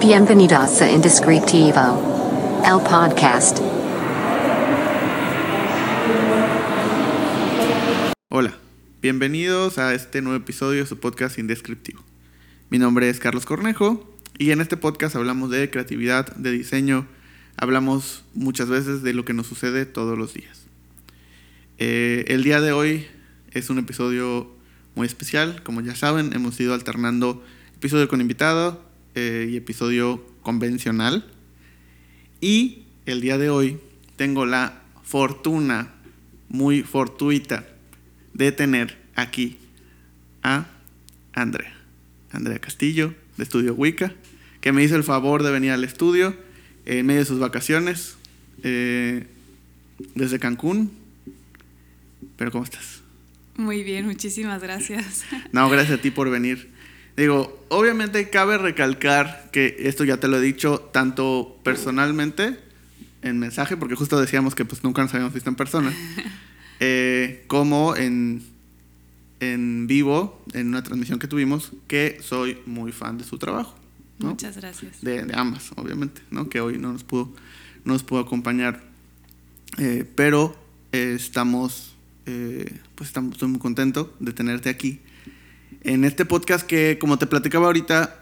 Bienvenidos a Indescriptivo, el podcast. Hola, bienvenidos a este nuevo episodio de su podcast Indescriptivo. Mi nombre es Carlos Cornejo y en este podcast hablamos de creatividad, de diseño, hablamos muchas veces de lo que nos sucede todos los días. Eh, el día de hoy es un episodio muy especial, como ya saben, hemos ido alternando episodio con invitado eh, y episodio convencional. Y el día de hoy tengo la fortuna, muy fortuita, de tener aquí a Andrea. Andrea Castillo, de Estudio Wicca, que me hizo el favor de venir al estudio en medio de sus vacaciones eh, desde Cancún. Pero ¿cómo estás? Muy bien, muchísimas gracias. No, gracias a ti por venir. Digo, obviamente cabe recalcar que esto ya te lo he dicho tanto personalmente en mensaje, porque justo decíamos que pues nunca nos habíamos visto en persona, eh, como en, en vivo, en una transmisión que tuvimos, que soy muy fan de su trabajo. ¿no? Muchas gracias. De, de ambas, obviamente, ¿no? que hoy no nos pudo, no nos pudo acompañar. Eh, pero eh, estamos, pues estamos, estoy muy contento de tenerte aquí en este podcast que, como te platicaba ahorita,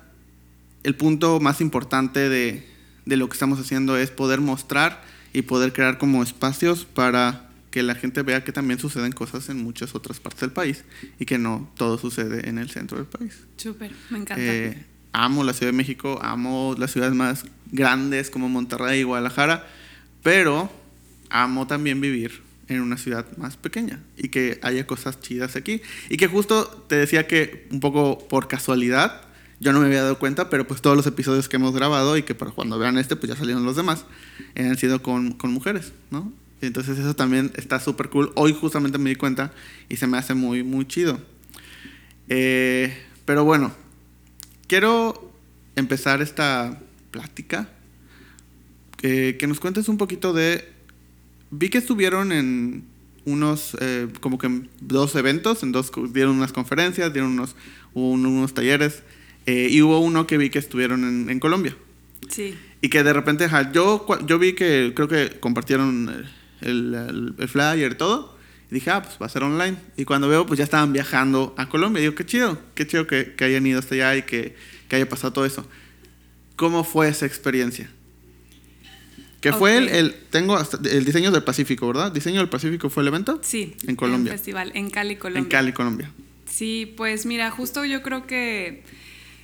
el punto más importante de, de lo que estamos haciendo es poder mostrar y poder crear como espacios para que la gente vea que también suceden cosas en muchas otras partes del país y que no todo sucede en el centro del país. Súper, me encanta. Eh, amo la Ciudad de México, amo las ciudades más grandes como Monterrey y Guadalajara, pero amo también vivir en una ciudad más pequeña y que haya cosas chidas aquí. Y que justo te decía que un poco por casualidad, yo no me había dado cuenta, pero pues todos los episodios que hemos grabado y que para cuando vean este, pues ya salieron los demás, han sido con, con mujeres, ¿no? Y entonces eso también está súper cool. Hoy justamente me di cuenta y se me hace muy, muy chido. Eh, pero bueno, quiero empezar esta plática. eh, que nos cuentes un poquito de vi que estuvieron en unos, eh, como que en dos eventos, en dos, dieron unas conferencias, dieron unos, un- unos talleres, eh, y hubo uno que vi que estuvieron en, en Colombia. Sí, Y que de repente, ajá, yo, yo vi que creo que compartieron el, el, el flyer y todo, y dije, ah, pues va a ser online. Y cuando veo, pues ya estaban viajando a Colombia, y digo, qué chido, qué chido que, que hayan ido hasta allá y que, que haya pasado todo eso. ¿Cómo fue esa experiencia? Que fue el, el- tengo hasta- el diseño del Pacífico, ¿verdad? ¿Diseño del Pacífico fue el evento? sí. En Colombia. Un festival, en Cali, Colombia. En Cali, Colombia. Sí, pues mira, justo yo creo que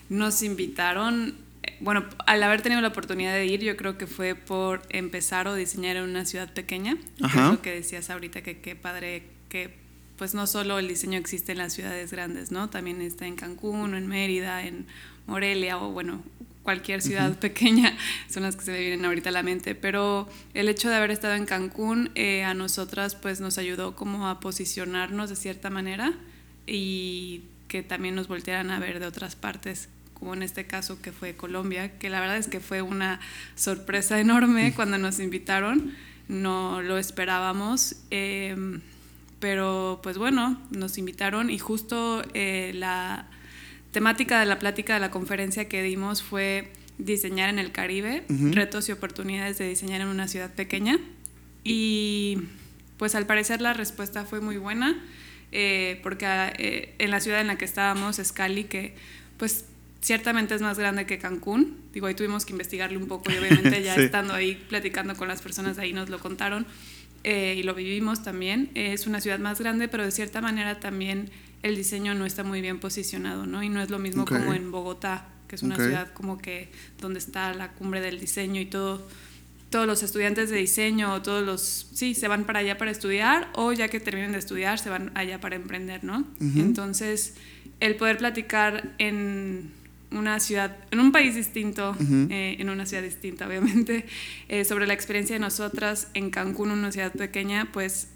nos invitaron, bueno, al haber tenido la oportunidad de ir, yo creo que fue por empezar o diseñar en una ciudad pequeña. que Ajá. Es lo que decías ahorita, que qué padre que pues no solo el diseño existe en las ciudades grandes, ¿no? También está en Cancún o en Mérida, en Morelia o bueno, cualquier ciudad pequeña son las que se me vienen ahorita a la mente, pero el hecho de haber estado en Cancún eh, a nosotras pues nos ayudó como a posicionarnos de cierta manera y que también nos voltearan a ver de otras partes, como en este caso que fue Colombia, que la verdad es que fue una sorpresa enorme cuando nos invitaron, no lo esperábamos, eh, pero pues bueno, nos invitaron y justo eh, la temática de la plática de la conferencia que dimos fue diseñar en el Caribe, Ujú. retos y oportunidades de diseñar en una ciudad pequeña. Y pues al parecer la respuesta fue muy buena, eh, porque eh, en la ciudad en la que estábamos, es Cali, que pues ciertamente es más grande que Cancún. Digo, ahí tuvimos que investigarlo un poco y obviamente ya Sí. estando ahí platicando con las personas de ahí nos lo contaron eh, y lo vivimos también. Eh, es una ciudad más grande, pero de cierta manera también el diseño no está muy bien posicionado, ¿no? Y no es lo mismo como en Bogotá, que es una ciudad como que donde está la cumbre del diseño y todo todos los estudiantes de diseño o todos los sí se van para allá para estudiar o ya que terminen de estudiar se van allá para emprender, ¿no? Entonces, el poder platicar en una ciudad, en un país distinto, Ujú. eh, en una ciudad distinta, obviamente, eh, sobre la experiencia de nosotras en Cancún, una ciudad pequeña, pues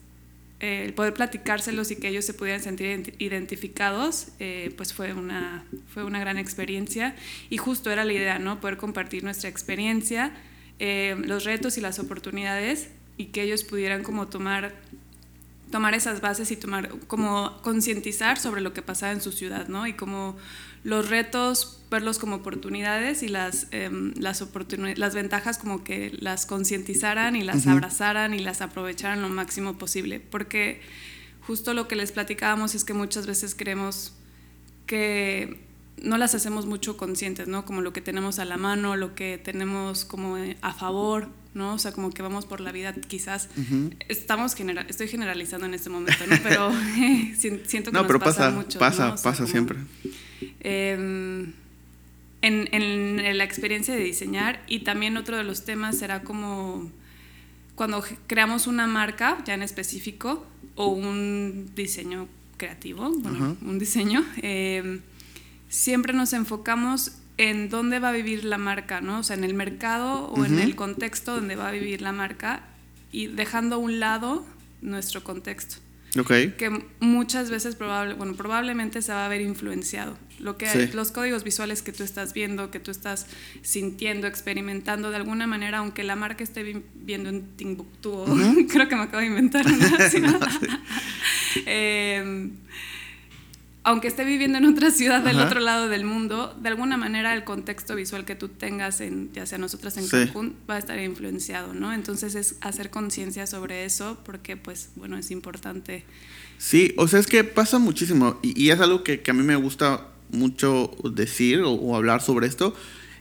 eh, el poder platicárselos y que ellos se pudieran sentir identi- identificados, eh, pues fue una, fue una gran experiencia. Y justo era la idea, ¿no? Poder compartir nuestra experiencia, eh, los retos y las oportunidades y que ellos pudieran como tomar tomar esas bases y tomar como concientizar sobre lo que pasaba en su ciudad, ¿no? Y como los retos verlos como oportunidades y las, em, las, las ventajas como que las concientizaran y las abrazaran y las aprovecharan lo máximo posible. Porque justo lo que les platicábamos es que muchas veces creemos que no las hacemos mucho conscientes, ¿no? Como lo que tenemos a la mano, lo que tenemos como a favor, ¿no? O sea, como que vamos por la vida, quizás estamos estoy generalizando en este momento, ¿no? Pero siento que no, nos pero pasa, mucho. Pasa, pasa siempre. Em, en, en, la experiencia de diseñar y también otro de los temas será como cuando creamos una marca ya en específico o un diseño creativo, bueno, un diseño, em, siempre nos enfocamos en dónde va a vivir la marca, ¿no? O sea, en el mercado o en el contexto donde va a vivir la marca y dejando a un lado nuestro contexto. Okay. Que muchas veces probable, bueno, probablemente se va a ver influenciado. Lo que los códigos visuales que tú estás viendo, que tú estás sintiendo, experimentando de alguna manera, aunque la marca esté viendo en Timbuktu, creo que me acabo de inventar una. eh, aunque esté viviendo en otra ciudad del otro lado del mundo, de alguna manera el contexto visual que tú tengas, en, ya sea nosotras en Cancún, va a estar influenciado, ¿no? Entonces es hacer conciencia sobre eso porque, pues, bueno, es importante. Sí, o sea, es que pasa muchísimo y, es algo que, a mí me gusta mucho decir o, hablar sobre esto,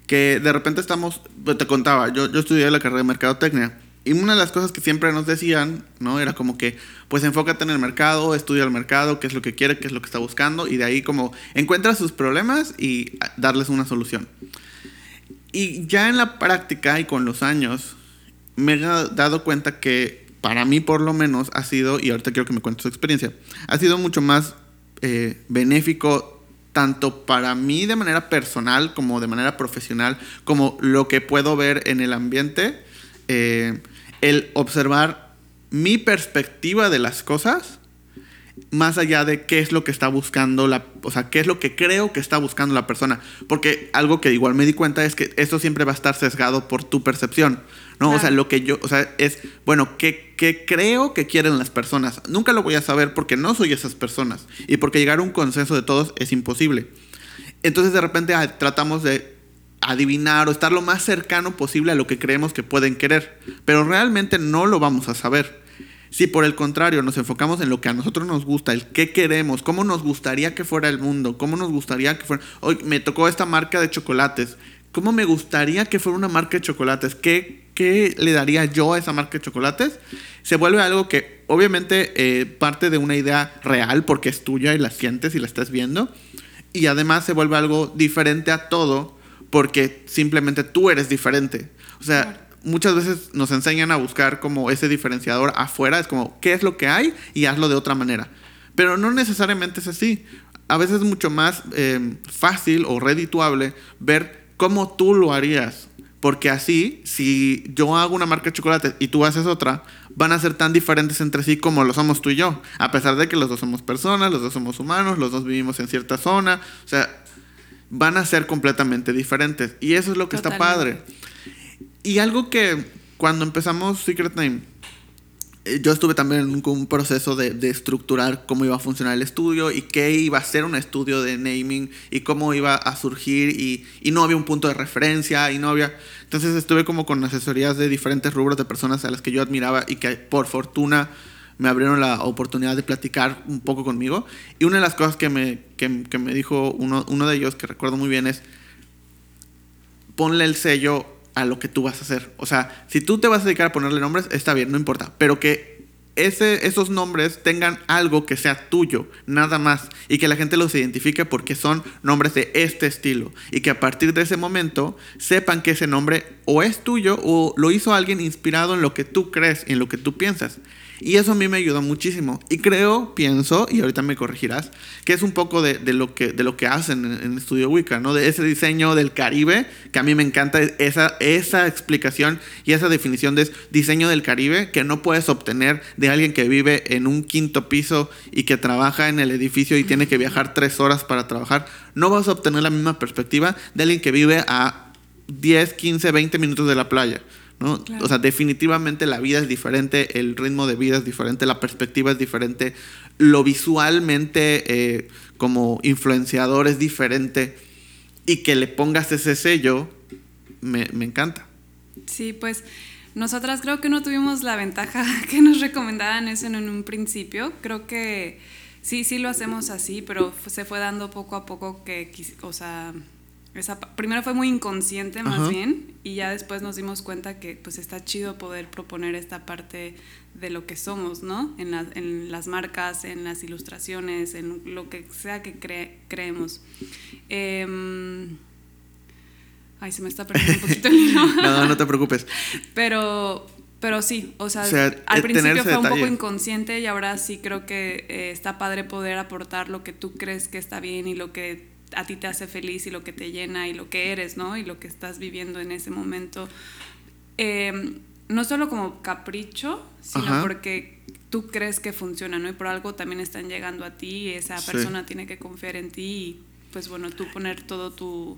que de repente estamos, te contaba, yo, yo estudié la carrera de Mercadotecnia y una de las cosas que siempre nos decían, ¿no? Era como que, pues enfócate en el mercado, estudia el mercado, qué es lo que quiere, qué es lo que está buscando, y de ahí como encuentra sus problemas y darles una solución. Y ya en la práctica y con los años, me he dado cuenta que para mí por lo menos ha sido, y ahorita quiero que me cuentes tu experiencia, ha sido mucho más eh, benéfico tanto para mí de manera personal como de manera profesional, como lo que puedo ver en el ambiente. Eh, el observar mi perspectiva de las cosas más allá de qué es lo que está buscando la, o sea, qué es lo que creo que está buscando la persona, porque algo que igual me di cuenta es que eso siempre va a estar sesgado por tu percepción, ¿no? O sea, lo que yo, o sea, es, bueno, ¿qué, ¿qué, creo que quieren las personas? Nunca lo voy a saber porque no soy esas personas y porque llegar a un consenso de todos es imposible. Entonces de repente ah, tratamos de adivinar o estar lo más cercano posible a lo que creemos que pueden querer, pero realmente no lo vamos a saber. Si por el contrario nos enfocamos en lo que a nosotros nos gusta, el qué queremos, cómo nos gustaría que fuera el mundo, cómo nos gustaría que fuera... Hoy me tocó esta marca de chocolates. ¿Cómo me gustaría que fuera una marca de chocolates? ¿Qué, qué le daría yo a esa marca de chocolates? Se vuelve algo que obviamente eh, parte de una idea real porque es tuya y la sientes y la estás viendo. Y además se vuelve algo diferente a todo porque simplemente tú eres diferente. O sea, muchas veces nos enseñan a buscar como ese diferenciador afuera, es como, ¿qué es lo que hay? Y hazlo de otra manera. Pero no necesariamente es así. A veces es mucho más em, fácil o redituable ver cómo tú lo harías. Porque así, si yo hago una marca de chocolate y tú haces otra, van a ser tan diferentes entre sí como lo somos tú y yo. A pesar de que los dos somos personas, los dos somos humanos, los dos vivimos en cierta zona. O sea, van a ser completamente diferentes. Y eso es lo que está padre. Y algo que cuando empezamos Secret Name, eh, yo estuve también en un, proceso de, de, estructurar cómo iba a funcionar el estudio y qué iba a ser un estudio de naming y cómo iba a surgir y, y, no había un punto de referencia y no había... Entonces estuve como con asesorías de diferentes rubros de personas a las que yo admiraba y que por fortuna me abrieron la oportunidad de platicar un poco conmigo. Y una de las cosas que me, que, me dijo uno, uno de ellos, que recuerdo muy bien, es ponle el sello a lo que tú vas a hacer. O sea, si tú te vas a dedicar a ponerle nombres, está bien, no importa. Pero que ese, esos nombres tengan algo que sea tuyo, nada más. Y que la gente los identifique porque son nombres de este estilo. Y que a partir de ese momento sepan que ese nombre o es tuyo o lo hizo alguien inspirado en lo que tú crees, en lo que tú piensas. Y eso a mí me ayudó muchísimo. Y creo, pienso, y ahorita me corregirás, que es un poco de, lo, que, de lo que hacen en, Estudio Wicca, ¿no? De ese diseño del Caribe, que a mí me encanta esa, esa explicación y esa definición de diseño del Caribe que no puedes obtener de alguien que vive en un quinto piso y que trabaja en el edificio y tiene que viajar tres horas para trabajar. No vas a obtener la misma perspectiva de alguien que vive a 10, 15, 20 minutos de la playa. ¿No? O sea, definitivamente la vida es diferente, el ritmo de vida es diferente, la perspectiva es diferente, lo visualmente eh, como influenciador es diferente. y que le pongas ese sello, me, me encanta. Sí, pues nosotras creo que no tuvimos la ventaja que nos recomendaran eso en un principio. Creo que sí, sí lo hacemos así, pero se fue dando poco a poco que, o sea, esa, primero fue muy inconsciente más bien y ya después nos dimos cuenta que pues está chido poder proponer esta parte de lo que somos, ¿no? En, en las marcas, en las ilustraciones, en lo que sea que creemos. Em, ay, se me está perdiendo un poquito el hilo. no, no te preocupes. Pero, pero sí, o sea, al principio fue un poco inconsciente y ahora sí creo que eh, está padre poder aportar lo que tú crees que está bien y lo que a ti te hace feliz y lo que te llena y lo que eres, ¿no? Y lo que estás viviendo en ese momento. Em, no solo como capricho, sino porque tú crees que funciona, ¿no? Y por algo también están llegando a ti y esa persona tiene que confiar en ti y pues bueno, tú poner todo tu,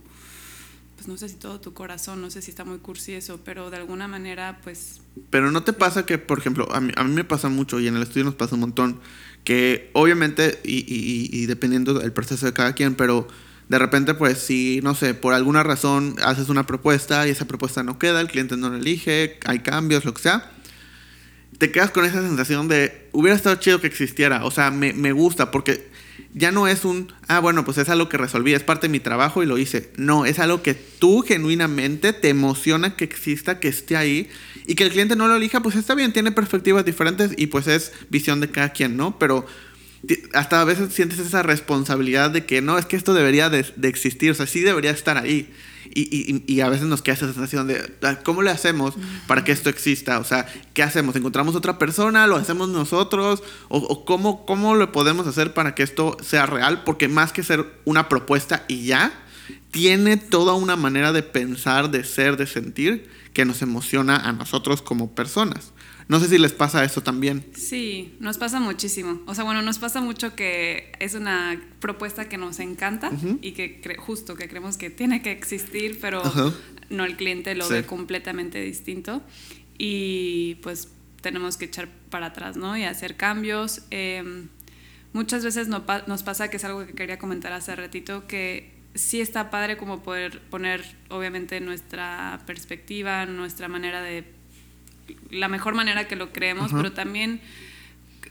pues no sé si todo tu corazón, no sé si está muy cursi eso, pero de alguna manera pues... Pero no te pasa que, por ejemplo, a mí, a mí me pasa mucho y en el estudio nos pasa un montón, que obviamente, y, dependiendo del proceso de cada quien, pero de repente, pues si, no sé, por alguna razón haces una propuesta y esa propuesta no queda, el cliente no la elige, hay cambios, lo que sea, te quedas con esa sensación de, hubiera estado chido que existiera, o sea, me, me gusta, porque ya no es un, ah, bueno, pues es algo que resolví, es parte de mi trabajo y lo hice. No, es algo que tú genuinamente te emociona que exista, que esté ahí y que el cliente no lo elija, pues está bien, tiene perspectivas diferentes y pues es visión de cada quien, ¿no? Pero hasta a veces sientes esa responsabilidad de que no, es que esto debería de, existir, o sea, sí debería estar ahí. Y, y, y, a veces nos queda esa sensación de, ah, ¿cómo le hacemos para que esto exista? O sea, ¿qué hacemos? ¿Encontramos otra persona? ¿Lo hacemos nosotros? ¿O, o cómo, cómo lo podemos hacer para que esto sea real? Porque más que ser una propuesta y ya, tiene toda una manera de pensar, de ser, de sentir, que nos emociona a nosotros como personas. No sé si les pasa eso también. Sí, nos pasa muchísimo. O sea, bueno, nos pasa mucho que es una propuesta que nos encanta y que justo que creemos que tiene que existir, pero no el cliente lo ve completamente distinto. Y pues tenemos que echar para atrás, ¿no? Y hacer cambios. Em, muchas veces nos pasa que es algo que quería comentar hace ratito, que sí está padre como poder poner obviamente nuestra perspectiva, nuestra manera de la mejor manera que lo creemos, pero también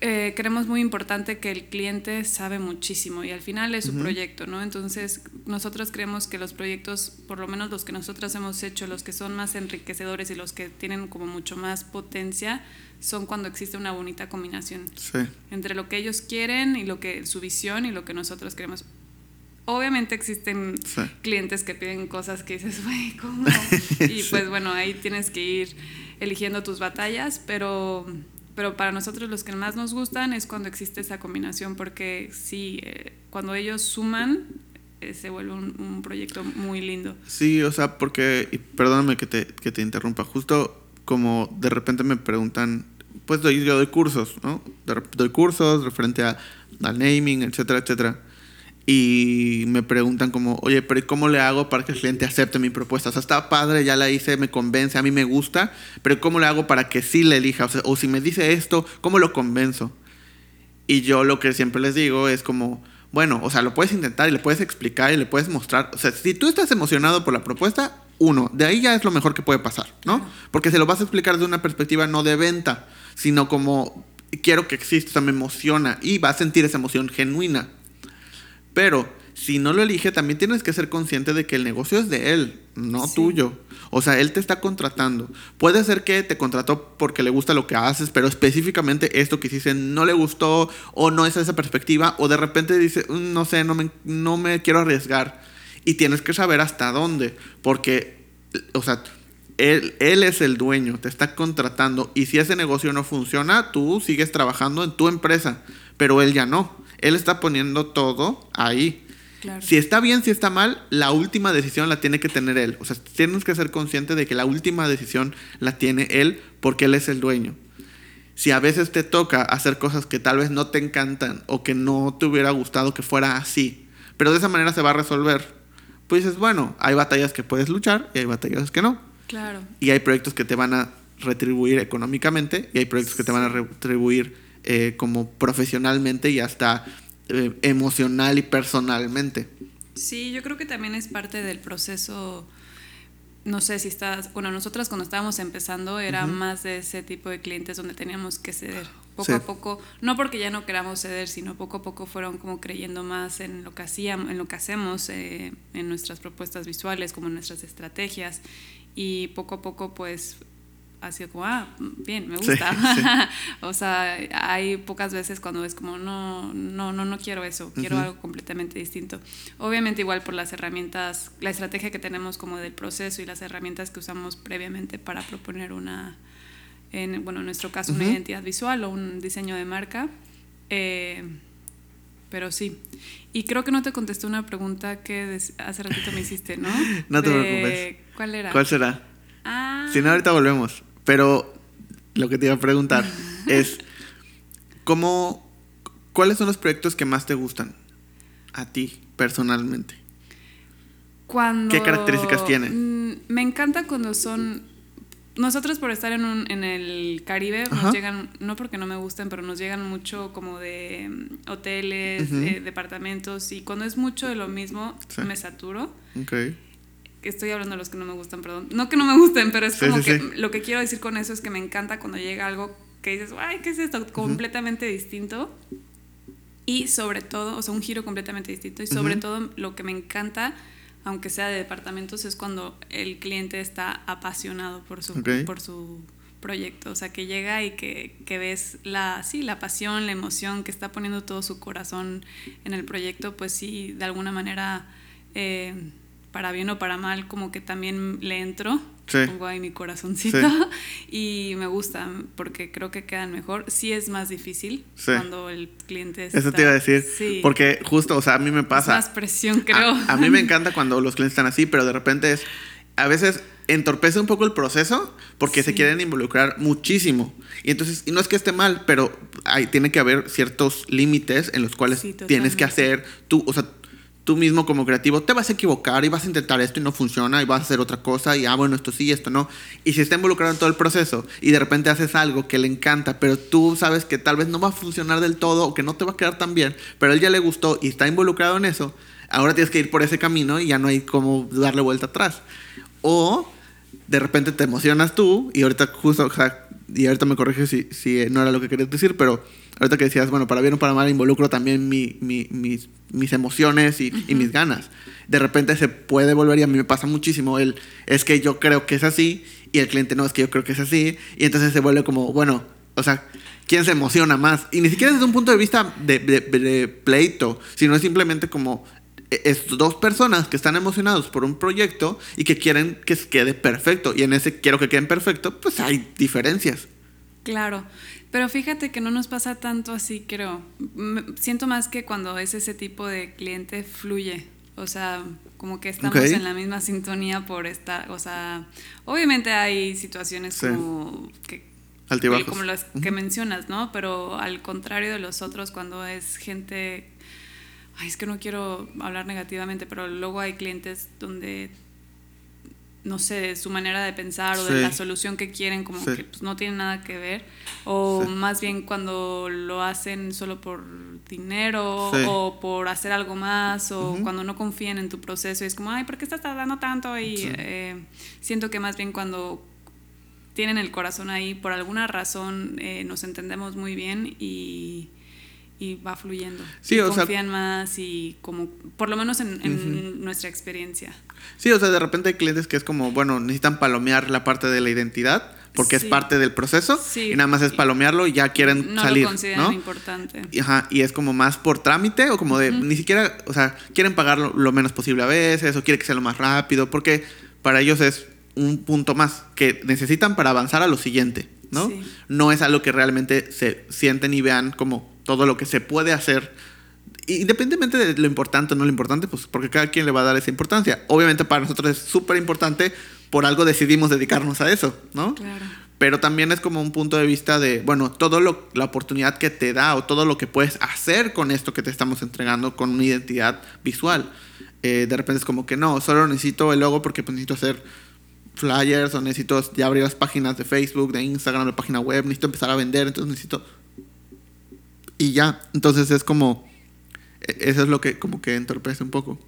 eh, creemos muy importante que el cliente sabe muchísimo y al final es su proyecto, ¿no? Entonces, nosotros creemos que los proyectos, por lo menos los que nosotros hemos hecho, los que son más enriquecedores y los que tienen como mucho más potencia, son cuando existe una bonita combinación entre lo que ellos quieren y lo que su visión y lo que nosotros queremos. Obviamente existen clientes que piden cosas que dices, güey, ¿cómo? y pues bueno, ahí tienes que ir eligiendo tus batallas, pero, pero para nosotros los que más nos gustan es cuando existe esa combinación, porque sí, eh, cuando ellos suman, eh, se vuelve un, proyecto muy lindo. Sí, o sea, porque, y perdóname que te, que te interrumpa, justo como de repente me preguntan, pues yo doy cursos, ¿no? Doy cursos referente al naming, etcétera, etcétera y me preguntan como, oye, pero ¿cómo le hago para que el cliente acepte mi propuesta? O sea, está padre, ya la hice, me convence, a mí me gusta, pero ¿cómo le hago para que sí le elija? O, sea, o si me dice esto, ¿cómo lo convenzo? Y yo lo que siempre les digo es como, bueno, o sea, lo puedes intentar y le puedes explicar y le puedes mostrar. O sea, si tú estás emocionado por la propuesta, uno, de ahí ya es lo mejor que puede pasar, ¿no? Porque se lo vas a explicar desde una perspectiva no de venta, sino como quiero que exista, o sea, me emociona y va a sentir esa emoción genuina. Pero si no lo elige, también tienes que ser consciente de que el negocio es de él, no tuyo. O sea, él te está contratando. Puede ser que te contrató porque le gusta lo que haces, pero específicamente esto que hiciste no le gustó o no es esa perspectiva, o de repente dice, mm, no sé, no me, no me quiero arriesgar. Y tienes que saber hasta dónde, porque, o sea, él, él, es el dueño, te está contratando. Y si ese negocio no funciona, tú sigues trabajando en tu empresa, pero él ya no. Él está poniendo todo ahí. Si está bien, si está mal, la última decisión la tiene que tener él. O sea, tienes que ser consciente de que la última decisión la tiene él porque él es el dueño. Si a veces te toca hacer cosas que tal vez no te encantan o que no te hubiera gustado que fuera así, pero de esa manera se va a resolver, pues dices, bueno, hay batallas que puedes luchar y hay batallas que no. Claro. Y hay proyectos que te van a retribuir económicamente y hay proyectos que te van a retribuir eh, como profesionalmente y hasta eh, emocional y personalmente. Sí, yo creo que también es parte del proceso. No sé si estás. Bueno, nosotras cuando estábamos empezando era más de ese tipo de clientes donde teníamos que ceder. Poco Sí. a poco, no porque ya no queramos ceder, sino poco a poco fueron como creyendo más en lo que hacíamos, en lo que hacemos, eh, en nuestras propuestas visuales, como en nuestras estrategias. Y poco a poco, pues, ha sido como, ah, bien, me gusta. sí. o sea, hay pocas veces cuando es como, no, no, no, no quiero eso, quiero algo completamente distinto. Obviamente igual por las herramientas, la estrategia que tenemos como del proceso y las herramientas que usamos previamente para proponer una, en, bueno, en nuestro caso, una identidad visual o un diseño de marca. eh, pero sí. Y creo que no te contesté una pregunta que hace ratito me hiciste, ¿no? No te De- preocupes. ¿Cuál era? ¿Cuál será? Ah, Si no, ahorita volvemos. Pero lo que te iba a preguntar es, ¿cómo, ¿cuáles son los proyectos que más te gustan a ti personalmente? Cuando, ¿Qué características tiene? Mm, Me encanta cuando son... Nosotros por estar en, un, en el Caribe Ajá. nos llegan, no porque no me gusten, pero nos llegan mucho como de mm, hoteles, eh, departamentos y cuando es mucho de lo mismo Sí. me saturo. Ok. Estoy hablando de los que no me gustan, perdón. No que no me gusten, pero es Sí, como sí, que sí. lo que quiero decir con eso es que me encanta cuando llega algo que dices, ay, ¿qué es esto? Completamente distinto. Y sobre todo, o sea, un giro completamente distinto. Y sobre Ujú. todo, lo que me encanta, aunque sea de departamentos, es cuando el cliente está apasionado por su, Ok. por su proyecto. O sea, que llega y que, que ves la, sí, la pasión, la emoción, que está poniendo todo su corazón en el proyecto, pues sí, de alguna manera, eh, para bien o para mal, como que también le entro. Sí. Pongo ahí mi corazoncito y me gusta porque creo que quedan mejor. Sí es más difícil Sí. cuando el cliente está... Eso te iba a decir. Sí. Porque justo, o sea, a mí me Es pasa. más presión, creo. A, a mí me encanta cuando los clientes están así, pero de repente es. A veces entorpece un poco el proceso porque se Sí. quieren involucrar muchísimo. Y entonces, y no es que esté mal, pero hay, tiene que haber ciertos límites en los cuales Sí, tienes que hacer tú, o sea, tú mismo como creativo te vas a equivocar y vas a intentar esto y no funciona y vas a hacer otra cosa y ah, bueno, esto sí, esto no. Y si está involucrado en todo el proceso y de repente haces algo que le encanta, pero tú sabes que tal vez no va a funcionar del todo o que no te va a quedar tan bien, pero a él ya le gustó y está involucrado en eso, ahora tienes que ir por ese camino y ya no hay como darle vuelta atrás. O de repente te emocionas tú y ahorita justo, y ahorita me corriges si, si no era lo que querías decir, pero ahorita que decías, bueno, para bien o para mal involucro también mi, mi- mis, mis emociones y, y mis ganas. De repente se puede volver y a mí me pasa muchísimo el, es que yo creo que es así y el cliente no, es que yo creo que es así y entonces se vuelve como, bueno, o sea, ¿quién se emociona más? Y ni siquiera desde un punto de vista de, de- de pleito, sino es simplemente como e, es dos personas que están emocionados por un proyecto y que quieren que quede perfecto. Y en ese quiero que queden perfecto, pues hay diferencias. Claro, pero fíjate que no nos pasa tanto así, creo. Siento más que cuando es ese tipo de cliente fluye. O sea, como que estamos en la misma sintonía por estar, o sea, obviamente hay situaciones Sí. como que Altibajos. como las que mencionas, ¿no? Pero al contrario de los otros, cuando es gente, ay, es que no quiero hablar negativamente, pero luego hay clientes donde no sé, de su manera de pensar o de la solución que quieren, como Sí. que pues, no tiene nada que ver. O Sí. más bien cuando lo hacen solo por dinero o por hacer algo más o cuando no confían en tu proceso y es como, ay, ¿por qué estás tardando tanto? Y eh, siento que más bien cuando tienen el corazón ahí, por alguna razón eh, nos entendemos muy bien y, y va fluyendo. Sí, Y o sea- confían más y como, por lo menos en, en nuestra experiencia. Sí, o sea, de repente hay clientes que es como, bueno, necesitan palomear la parte de la identidad porque es parte del proceso Sí. y nada más es palomearlo y ya quieren No salir, lo consideran ¿no? importante. Y, Ajá, y es como más por trámite o como de ni siquiera, o sea, quieren pagar lo, lo menos posible a veces o quieren que sea lo más rápido porque para ellos es un punto más que necesitan para avanzar a lo siguiente, ¿no? Sí. No es algo que realmente se sienten y vean como todo lo que se puede hacer independientemente de lo importante o no lo importante, pues porque cada quien le va a dar esa importancia. Obviamente para nosotros es súper importante, por algo decidimos dedicarnos a eso, ¿no? Claro. Pero también es como un punto de vista de, bueno, todo lo, la oportunidad que te da o todo lo que puedes hacer con esto que te estamos entregando con una identidad visual. Eh, de repente es como que no, solo necesito el logo porque pues, necesito hacer flyers o necesito ya abrir las páginas de Facebook, de Instagram, la página web, necesito empezar a vender, entonces necesito... Y ya, entonces es como... e- Eso es lo que como que entorpece un poco.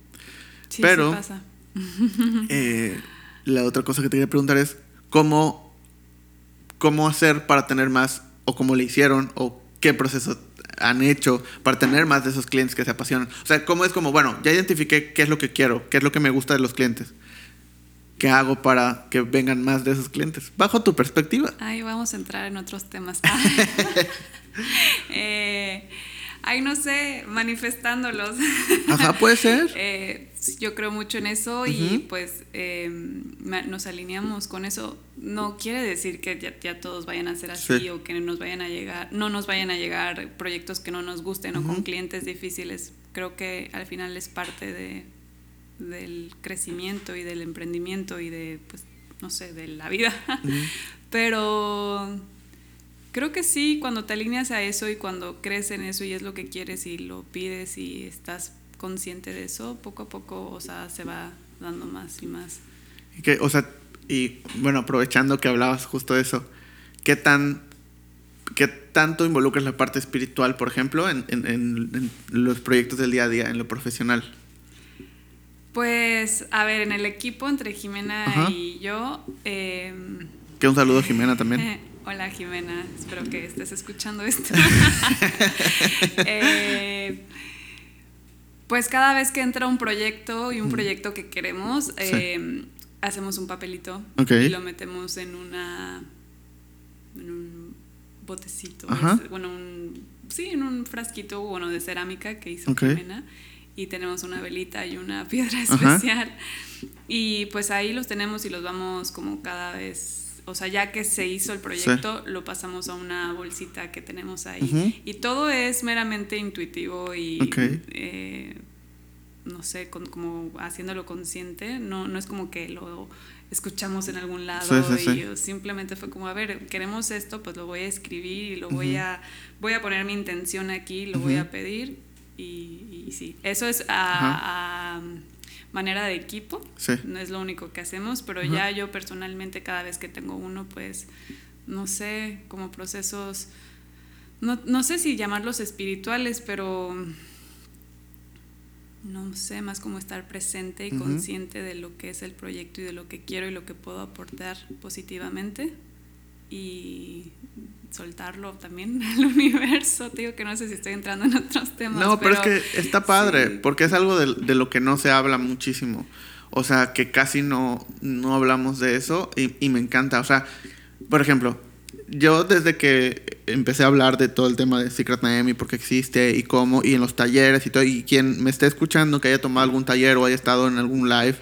Sí, Pero sí pasa. eh, la otra cosa que te quería preguntar es cómo, cómo hacer para tener más, o cómo le hicieron, o qué proceso han hecho para tener más de esos clientes que se apasionan. O sea, cómo es como, bueno, ya identifiqué qué es lo que quiero, qué es lo que me gusta de los clientes. ¿Qué hago para que vengan más de esos clientes? Bajo tu perspectiva. Ahí vamos a entrar en otros temas. eh, ay, no sé, manifestándolos. Ajá, puede ser. Eh, yo creo mucho en eso y pues eh, ma- nos alineamos con eso. No quiere decir que ya, ya todos vayan a ser así Sí. o que nos vayan a llegar, no nos vayan a llegar proyectos que no nos gusten o con clientes difíciles. Creo que al final es parte de, del crecimiento y del emprendimiento y de, pues, no sé, de la vida. Pero creo que sí, cuando te alineas a eso y cuando crees en eso y es lo que quieres y lo pides y estás consciente de eso, poco a poco, o sea, se va dando más y más. Y que, o sea, y bueno, aprovechando que hablabas justo de eso, ¿qué tan qué tanto involucras la parte espiritual, por ejemplo, en, en- en- los proyectos del día a día, en lo profesional? Pues, a ver, en el equipo entre Jimena Ajá. y yo, eh, Que un saludo a Jimena también. Hola Jimena, espero que estés escuchando esto. Eh, pues cada vez que entra un proyecto y un proyecto que queremos, eh, hacemos un papelito y lo metemos en una en un botecito, Ajá. es- bueno, un, sí, en un frasquito bueno de cerámica que hizo. Jimena y tenemos una velita y una piedra Ajá. especial y pues ahí los tenemos y los vamos como cada vez o sea, ya que se hizo el proyecto, lo pasamos a una bolsita que tenemos ahí. Y todo es meramente intuitivo y, eh, no sé, con- como haciéndolo consciente. No, no es como que lo escuchamos en algún lado Sí, sí, y simplemente fue como, a ver, queremos esto, pues lo voy a escribir y lo voy, a, voy a poner mi intención aquí, lo voy a pedir y, y sí. Eso es a manera de equipo. Sí. No es lo único que hacemos, pero ya yo personalmente cada vez que tengo uno, pues, no sé, como procesos, no, no sé si llamarlos espirituales, pero no sé, más como estar presente y consciente de lo que es el proyecto y de lo que quiero y lo que puedo aportar positivamente y soltarlo también al universo. Te digo que no sé si estoy entrando en otros temas. No, pero, es que está padre, sí. porque es algo de, de lo que no se habla muchísimo. O sea, que casi no, no hablamos de eso y, y me encanta. O sea, por ejemplo, yo desde que empecé a hablar de todo el tema de Secret Miami, por qué existe y cómo, y en los talleres y todo, y quien me esté escuchando que haya tomado algún taller o haya estado en algún live,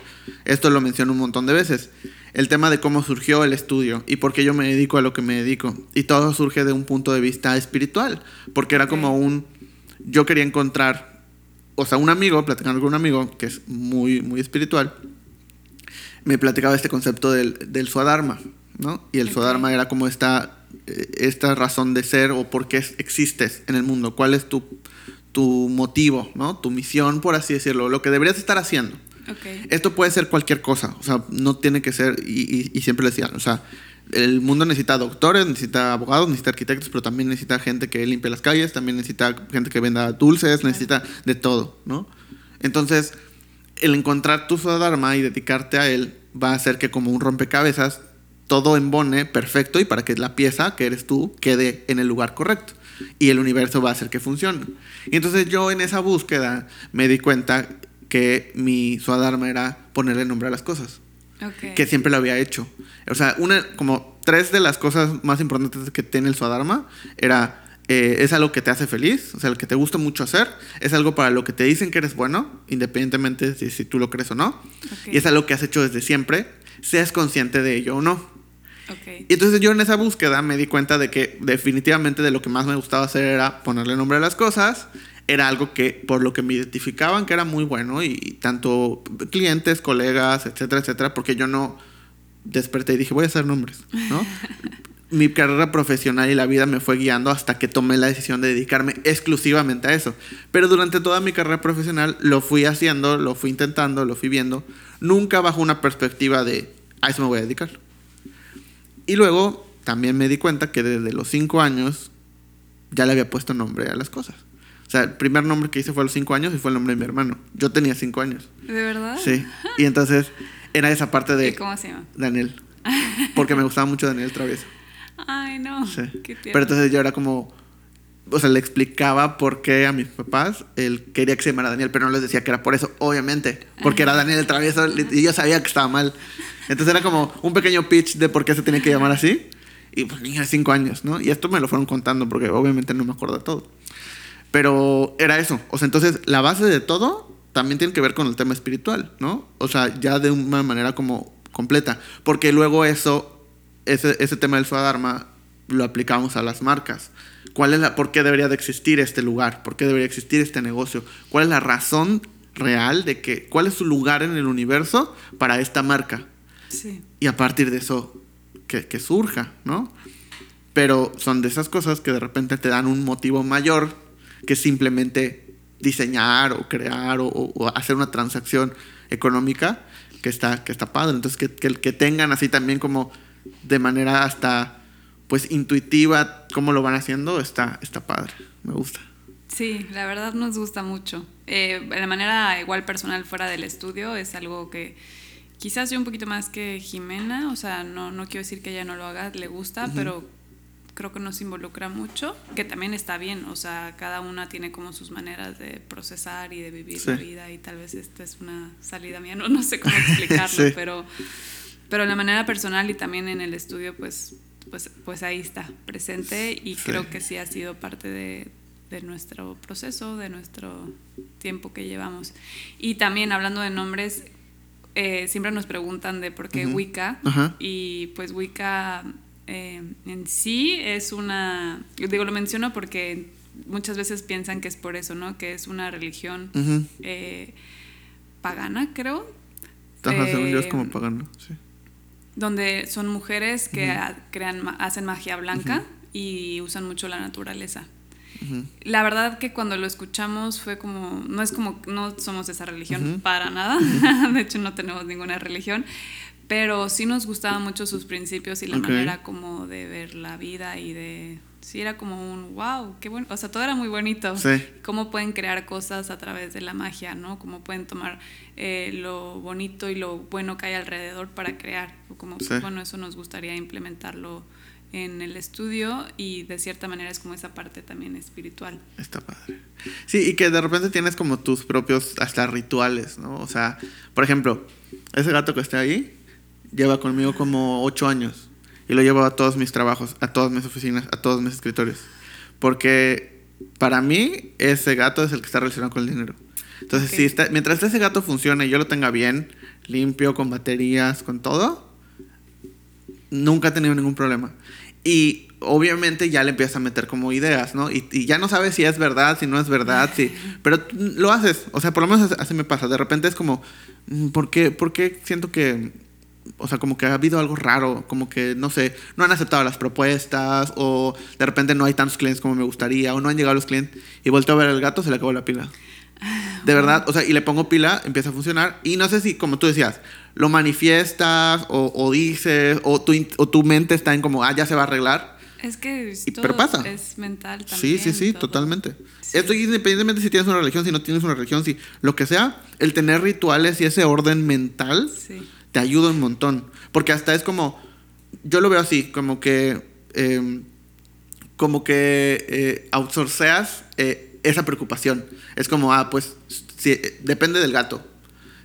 esto lo menciono un montón de veces. El tema de cómo surgió el estudio y por qué yo me dedico a lo que me dedico. Y todo surge de un punto de vista espiritual, porque era como un... Yo quería encontrar, o sea, un amigo, platicando con un amigo que es muy, muy espiritual, me platicaba este concepto del, del Swadharma, ¿no? Y el Ok. Swadharma era como esta, esta razón de ser o por qué es- existes en el mundo, cuál es tu, tu motivo, ¿no? Tu misión, por así decirlo, lo que deberías estar haciendo. Ok. Esto puede ser cualquier cosa, o sea, no tiene que ser, y, y- y siempre decía, o sea, el mundo necesita doctores, necesita abogados, necesita arquitectos, pero también necesita gente que limpie las calles, también necesita gente que venda dulces, necesita de todo, ¿no? Entonces, el encontrar tu Swadharma y dedicarte a él va a hacer que como un rompecabezas todo embone perfecto y para que la pieza que eres tú quede en el lugar correcto y el universo va a hacer que funcione. Y entonces yo en esa búsqueda me di cuenta que mi Swadharma era ponerle nombre a las cosas que siempre lo había hecho. O sea, una, como tres de las cosas más importantes que tiene el Swadharma era, eh, es algo que te hace feliz, o sea, el que te gusta mucho hacer, es algo para lo que te dicen que eres bueno, independientemente de si tú lo crees o no, y es algo que has hecho desde siempre, seas consciente de ello o no. Y entonces yo en esa búsqueda me di cuenta de que definitivamente de lo que más me gustaba hacer era ponerle nombre a las cosas. Era algo que por lo que me identificaban que era muy bueno y, y tanto clientes, colegas, etcétera, etcétera, porque yo no desperté y dije voy a hacer nombres, ¿no? Mi carrera profesional y la vida me fue guiando hasta que tomé la decisión de dedicarme exclusivamente a eso. Pero durante toda mi carrera profesional lo fui haciendo, lo fui intentando, lo fui viendo, nunca bajo una perspectiva de a eso me voy a dedicar. Y luego también me di cuenta que desde los cinco años ya le había puesto nombre a las cosas. O sea, el primer nombre que hice fue a los cinco años y fue el nombre de mi hermano. Yo tenía cinco años. ¿De verdad? Sí. Y entonces era esa parte ¿Y de cómo se llama? Daniel. Porque me gustaba mucho Daniel Travieso. Ay, no. Sí. Qué. Pero entonces yo era como, o sea, le explicaba por qué a mis papás él quería que se llamara Daniel, pero no les decía que era por eso, obviamente, porque era Daniel el travieso y yo sabía que estaba mal. Entonces era como un pequeño pitch de por qué se tenía que llamar así. Y pues niña de cinco años, ¿no? Y esto me lo fueron contando porque obviamente no me acuerdo de todo. Pero era eso. O sea, entonces la base de todo también tiene que ver con el tema espiritual, ¿no? O sea, ya de una manera como completa. Porque luego eso, ese, ese tema del Swadharma lo aplicamos a las marcas. ¿Cuál es la, ¿Por qué debería de existir este lugar? ¿Por qué debería existir este negocio? ¿Cuál es la razón real de que, cuál es su lugar en el universo para esta marca? Sí. Y a partir de eso, que, que surja, ¿no? Pero son de esas cosas que de repente te dan un motivo mayor que simplemente diseñar o crear o, hacer una transacción económica que está, que está padre. Entonces, que, que, que tengan así también como de manera hasta pues intuitiva cómo lo van haciendo, está, está padre. Me gusta. Sí, la verdad nos gusta mucho. Eh, de manera igual personal fuera del estudio es algo que quizás yo un poquito más que Jimena, o sea, no, no quiero decir que ella no lo haga, le gusta, pero creo que nos involucra mucho, que también está bien, o sea, cada una tiene como sus maneras de procesar y de vivir Sí. la vida y tal vez esta es una salida mía, no, no sé cómo explicarlo, Sí. pero, pero en la manera personal y también en el estudio, pues, pues, pues ahí está, presente y Sí. creo que sí ha sido parte de, de nuestro proceso, de nuestro tiempo que llevamos. Y también hablando de nombres, eh, siempre nos preguntan de por qué Ujú. Wicca. Ajá. Y pues Wicca eh, en sí es una, digo, lo menciono porque muchas veces piensan que es por eso, ¿no? Que es una religión eh, pagana, creo. Ajá, según yo es Eh, como pagando. Sí. donde son mujeres que crean, hacen magia blanca y usan mucho la naturaleza. La verdad que cuando lo escuchamos fue como, no es como, no somos esa religión para nada, de hecho no tenemos ninguna religión, pero sí nos gustaban mucho sus principios y la manera como de ver la vida y de, sí era como un, wow, qué bueno, o sea, todo era muy bonito, Sí. cómo pueden crear cosas a través de la magia, ¿no? Cómo pueden tomar eh, lo bonito y lo bueno que hay alrededor para crear, o como, Sí. bueno, eso nos gustaría implementarlo en el estudio y de cierta manera es como esa parte también espiritual. Está padre. Sí, y que de repente tienes como tus propios hasta rituales, ¿no? O sea, por ejemplo, ese gato que está ahí lleva conmigo como ocho años y lo llevo a todos mis trabajos, a todas mis oficinas, a todos mis escritorios. Porque para mí ese gato es el que está relacionado con el dinero. Entonces, Ok. si está, mientras ese gato funcione y yo lo tenga bien, limpio, con baterías, con todo, nunca he tenido ningún problema. Y obviamente ya le empiezas a meter como ideas, ¿no? Y, y ya no sabes si es verdad, si no es verdad, si, pero lo haces. O sea, por lo menos así me pasa. De repente es como, mm, ¿por qué, por qué siento que, o sea, como que ha habido algo raro? Como que, no sé, no han aceptado las propuestas o de repente no hay tantos clientes como me gustaría o no han llegado los clientes y vuelto a ver al gato, se le acabó la pila. De verdad, o sea, y le pongo pila, empieza a funcionar. Y no sé si, como tú decías, lo manifiestas o, o dices, o tu, o tu mente está en como, ah, ya se va a arreglar. Es que Y- todo pero pasa. es mental Sí, también. sí, sí, todo. totalmente. Sí. Esto independientemente si tienes una religión, si no tienes una religión, si lo que sea, el tener rituales y ese orden mental Sí. Te ayuda un montón. Porque hasta es como, yo lo veo así, como que, eh, como que eh, outsourceas eh, esa preocupación. Es como, ah, pues, si, depende del gato.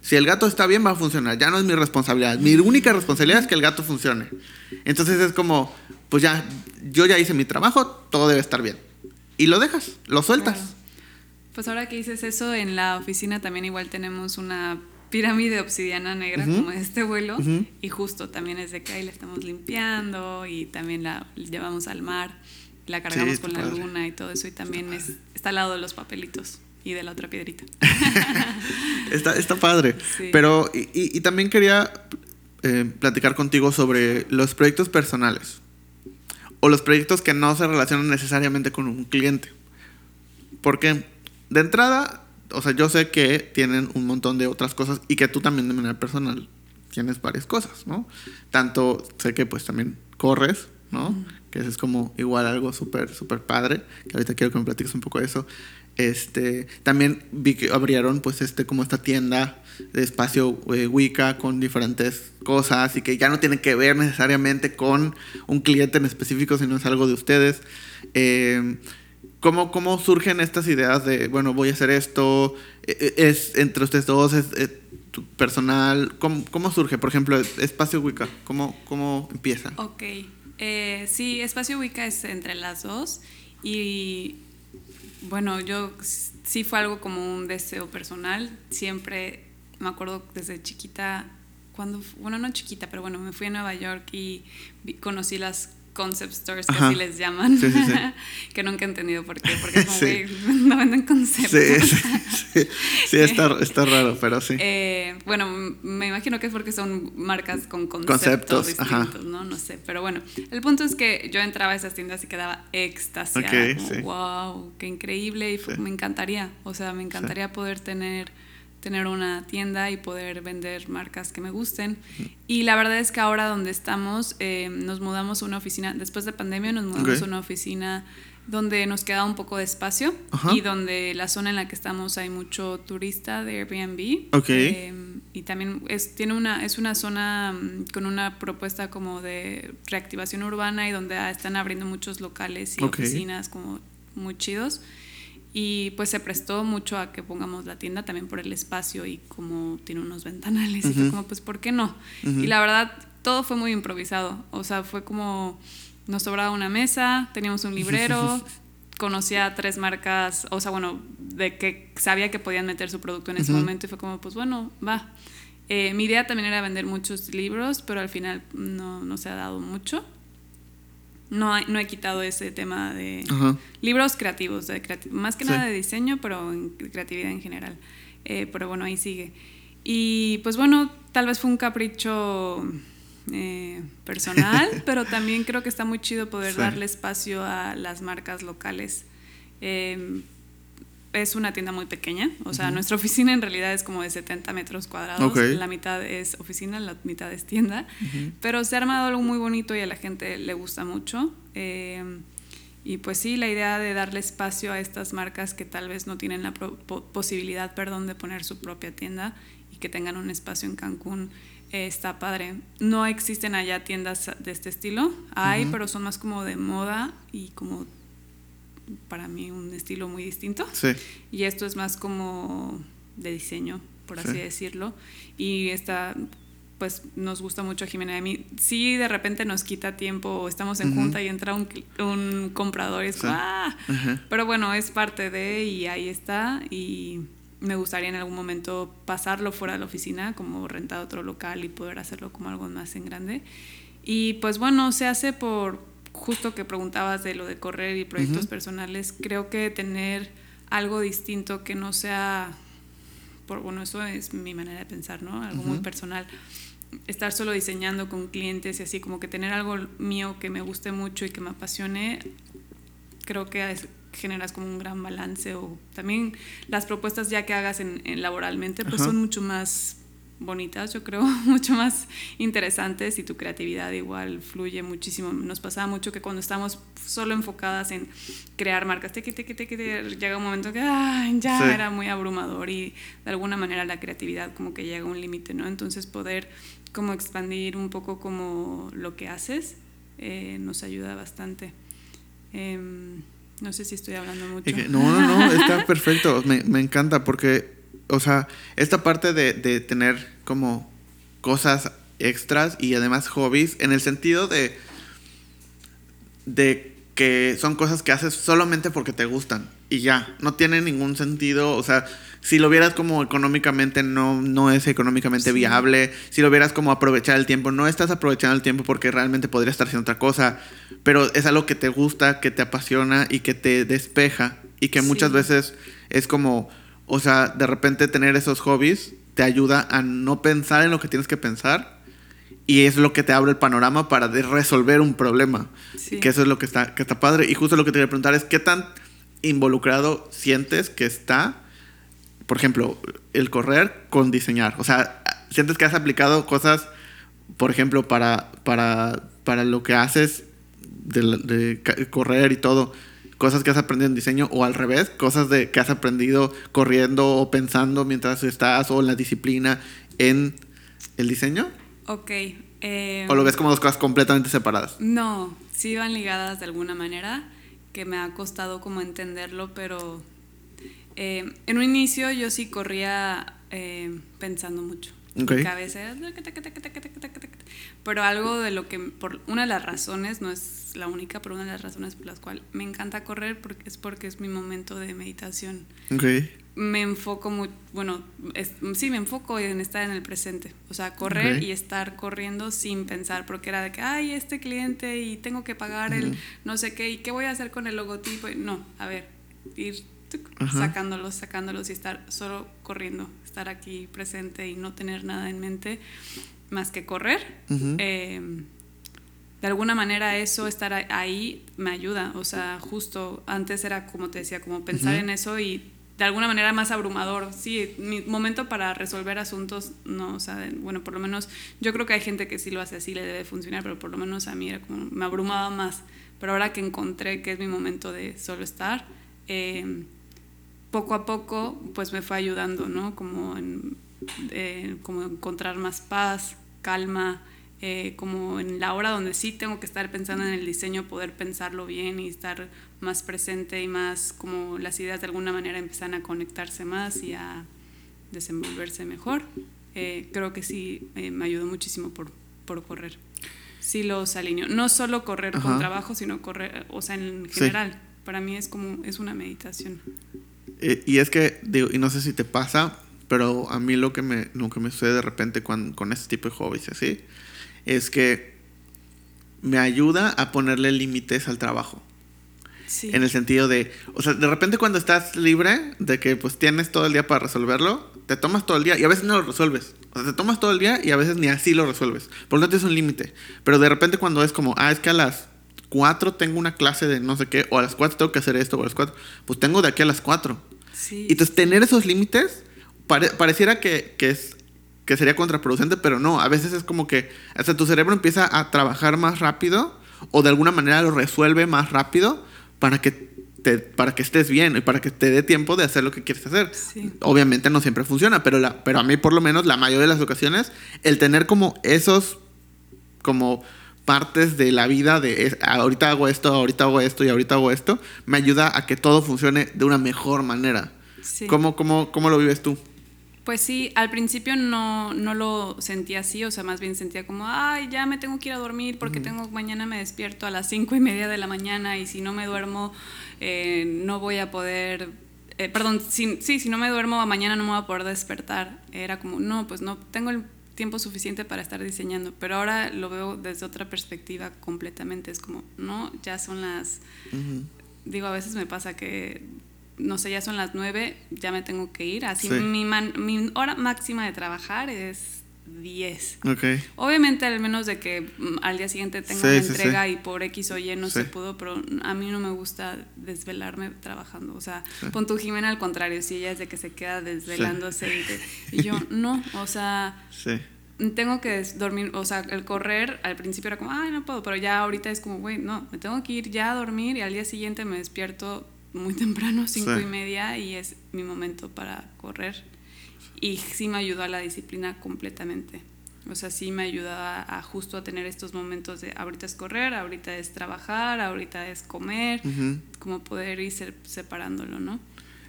Si el gato está bien, va a funcionar. Ya no es mi responsabilidad. Mi única responsabilidad es que el gato funcione. Entonces es como, pues ya, yo ya hice mi trabajo, todo debe estar bien. Y lo dejas, lo sueltas. Claro. Pues ahora que dices eso, en la oficina también igual tenemos una pirámide obsidiana negra como este vuelo y justo también es de que ahí la estamos limpiando y también la llevamos al mar, la cargamos Sí, con la padre. luna y todo eso y también es, está al lado de los papelitos y de la otra piedrita. Está, está padre. Sí. Pero, y, y- y también quería eh, platicar contigo sobre los proyectos personales. O los proyectos que no se relacionan necesariamente con un cliente. Porque, de entrada, o sea, yo sé que tienen un montón de otras cosas y que tú también de manera personal tienes varias cosas, ¿no? Tanto sé que pues también corres, ¿no? Que eso es como igual algo súper, súper padre, que ahorita quiero que me platiques un poco de eso. Este, también vi que abrieron pues este como esta tienda de espacio eh, Wicca con diferentes cosas y que ya no tiene que ver necesariamente con un cliente en específico, sino es algo de ustedes. Eh, ¿cómo, ¿Cómo surgen estas ideas de, bueno, voy a hacer esto? Eh, eh, ¿Es entre ustedes dos? ¿Es, eh, personal? ¿Cómo, ¿Cómo surge? Por ejemplo, Espacio Wicca, ¿cómo, cómo empieza? Ok, eh, sí, Espacio Wicca es entre las dos y bueno, yo sí fue algo como un deseo personal, siempre me acuerdo desde chiquita, cuando, bueno, no chiquita, pero bueno, me fui a Nueva York y conocí las concept stores, que Ajá. así les llaman, Sí, sí, sí. que nunca he entendido por qué, porque es como, güey, no venden conceptos. Sí, sí, está, está raro, pero sí. Eh, bueno, me imagino que es porque son marcas con conceptos, Conceptos, ajá. distintos, ¿no? No sé. Pero bueno, el punto es que yo entraba a esas tiendas y quedaba extasiada. Ok, como, sí. Wow, qué increíble. Y me encantaría. O sea, me encantaría poder tener, tener una tienda y poder vender marcas que me gusten. Y la verdad es que ahora donde estamos, eh, nos mudamos a una oficina, después de pandemia nos mudamos Ok. a una oficina donde nos queda un poco de espacio Ajá. y donde la zona en la que estamos hay mucho turista de Airbnb. Ok. Eh, y también es, tiene una, es una zona mm, con una propuesta como de reactivación urbana y donde ah, están abriendo muchos locales y Ok. oficinas como muy chidos. Y pues se prestó mucho a que pongamos la tienda también por el espacio y como tiene unos ventanales. Y fue como, pues, ¿por qué no? Ujú. Y la verdad, todo fue muy improvisado. O sea, fue como, nos sobraba una mesa, teníamos un librero, conocía tres marcas, o sea, bueno, de que sabía que podían meter su producto en ese momento y fue como, pues bueno, va. Eh, mi idea también era vender muchos libros, pero al final no, no se ha dado mucho. No, no he quitado ese tema de Ajá. libros creativos, de creati- más que Sí. nada de diseño, pero en creatividad en general. Eh, pero bueno, ahí sigue. Y pues bueno, tal vez fue un capricho eh, personal, pero también creo que está muy chido poder Sí. darle espacio a las marcas locales. Eh, es una tienda muy pequeña, o sea, nuestra oficina en realidad es como de 70 metros cuadrados, la mitad es oficina, la mitad es tienda, pero se ha armado algo muy bonito y a la gente le gusta mucho. Eh, y pues sí, la idea de darle espacio a estas marcas que tal vez no tienen la po- posibilidad, perdón, de poner su propia tienda y que tengan un espacio en Cancún eh, está padre. No existen allá tiendas de este estilo, hay, pero son más como de moda y como para mí un estilo muy distinto. Sí. Y esto es más como de diseño, por así Sí. decirlo. Y esta, pues nos gusta mucho a Jimena y a mí. Sí, de repente nos quita tiempo, o estamos en Ujú. junta y entra un, un comprador y es como, Sí. "Ah". Ajá. Pero bueno, es parte de y ahí está. Y me gustaría en algún momento pasarlo fuera de la oficina, como rentar otro local y poder hacerlo como algo más en grande. Y pues bueno, se hace por justo que preguntabas de lo de correr y proyectos personales. Creo que tener algo distinto que no sea, por, bueno, eso es mi manera de pensar, ¿no? Algo muy personal. Estar solo diseñando con clientes y así, como que tener algo mío que me guste mucho y que me apasione, creo que es- generas como un gran balance o también las propuestas ya que hagas en, en laboralmente pues son mucho más bonitas yo creo mucho más interesantes y tu creatividad igual fluye muchísimo nos pasaba mucho que cuando estamos solo enfocadas en crear marcas tequi, llega un momento que ay, ya Sí. era muy abrumador y de alguna manera la creatividad como que llega a un límite no entonces poder como expandir un poco como lo que haces eh, nos ayuda bastante Em, no sé si estoy hablando mucho. Y que- No, no, no, está perfecto. Me, me encanta porque, o sea, esta parte de, de tener como cosas extras y además hobbies, en el sentido de, de que son cosas que haces solamente porque te gustan y ya, no tiene ningún sentido, o sea, si lo vieras como económicamente no, no es económicamente Sí. viable, si lo vieras como aprovechar el tiempo, no estás aprovechando el tiempo porque realmente podría estar haciendo otra cosa, pero es algo que te gusta, que te apasiona y que te despeja y que muchas Sí. veces es como, o sea, de repente tener esos hobbies te ayuda a no pensar en lo que tienes que pensar y es lo que te abre el panorama para resolver un problema. Sí. Que eso es lo que está, que está padre. Y justo lo que te quería preguntar es, ¿qué tan involucrado sientes que está, por ejemplo, el correr con diseñar? O sea, ¿sientes que has aplicado cosas, por ejemplo, para, para, para lo que haces de, correr y todo, cosas que has aprendido en diseño o al revés, cosas de que has aprendido corriendo o pensando mientras estás o en la disciplina en el diseño? Ok. eh, ¿O lo ves como dos cosas completamente separadas? No, sí van ligadas de alguna manera, que me ha costado como entenderlo, pero eh, en un inicio yo sí corría eh, pensando mucho. Ok. Mi cabeza. Pero algo de lo que, por una de las razones, no es la única, pero una de las razones por las cuales me encanta correr porque es porque es mi momento de meditación. Me enfoco muy, bueno, es- sí, me enfoco en estar en el presente. O sea, correr y estar corriendo sin pensar, porque era de que, ay, este cliente y tengo que pagar el no sé qué, y qué voy a hacer con el logotipo. No, a ver, ir tuc, sacándolos, sacándolos y estar solo corriendo, estar aquí presente y no tener nada en mente más que correr. Eh, de alguna manera eso, estar ahí, me ayuda. O sea, justo antes era como te decía, como pensar en eso y de alguna manera más abrumador. Sí, mi momento para resolver asuntos, no, o sea, bueno, por lo menos yo creo que hay gente que sí lo hace así, le debe funcionar, pero por lo menos a mí era como, me abrumaba más. Pero ahora que encontré que es mi momento de solo estar, eh, poco a poco pues me fue ayudando, ¿no? Como, en, eh, como encontrar más paz, calma, eh, como en la hora donde sí tengo que estar pensando en el diseño, poder pensarlo bien y estar más presente y más como las ideas de alguna manera empiezan a conectarse más y a desenvolverse mejor. Eh, creo que sí eh, me ayudó muchísimo por, por correr. Sí los alineo. No solo correr con Ajá. trabajo, sino correr, o sea, en Sí. general. Para mí es como, es una meditación. Y es que, digo, y no sé si te pasa, pero a mí lo que me, lo que me sucede de repente con, con este tipo de hobbies, así, es que me ayuda a ponerle límites al trabajo. Sí. En el sentido de, o sea, de repente cuando estás libre de que pues tienes todo el día para resolverlo, te tomas todo el día y a veces no lo resuelves. O sea, te tomas todo el día y a veces ni así lo resuelves. Por lo tanto es un límite. Pero de repente cuando es como, ah, es que a las 4 tengo una clase de no sé qué, o a las 4 tengo que hacer esto, o a las 4, pues tengo de aquí a las 4. Sí. Entonces tener esos límites pare- pareciera que, que es que sería contraproducente, pero no, a veces es como que hasta tu cerebro empieza a trabajar más rápido o de alguna manera lo resuelve más rápido para que te, para que estés bien y para que te dé tiempo de hacer lo que quieres hacer. Sí. Obviamente no siempre funciona, pero la, pero a mí por lo menos la mayoría de las ocasiones el tener como esos como partes de la vida de es- ahorita hago esto, ahorita hago esto y ahorita hago esto, me ayuda a que todo funcione de una mejor manera. Sí. ¿Cómo, cómo, ¿Cómo lo vives tú? Pues sí, al principio no, no lo sentía así, o sea, más bien sentía como, ay, ya me tengo que ir a dormir porque tengo mañana me despierto a las cinco y media de la mañana y si no me duermo eh, no voy a poder, eh, perdón, si, sí, si no me duermo mañana no me voy a poder despertar. Era como, no, pues no tengo el tiempo suficiente para estar diseñando, pero ahora lo veo desde otra perspectiva completamente, es como, no, ya son las digo, a veces me pasa que, no sé, ya son las nueve, ya me tengo que ir. Así Sí. mi, man- mi hora máxima de trabajar es 10. Ok. Obviamente, al menos de que mm, al día siguiente tenga Sí, una sí, entrega y por X o Y no se pudo, pero a mí no me gusta desvelarme trabajando. O sea, pon tu Jimena al contrario, si ella es de que se queda desvelándose y, te- y yo no, o sea, tengo que dormir, o sea, el correr al principio era como, ay, no puedo, pero ya ahorita es como, güey, no, me tengo que ir ya a dormir y al día siguiente me despierto muy temprano, cinco y media, y es mi momento para correr. Y sí me ayudó a la disciplina completamente. O sea, sí me ayudó a, justo a tener estos momentos de ahorita es correr, ahorita es trabajar, ahorita es comer, como poder ir se- separándolo, ¿no?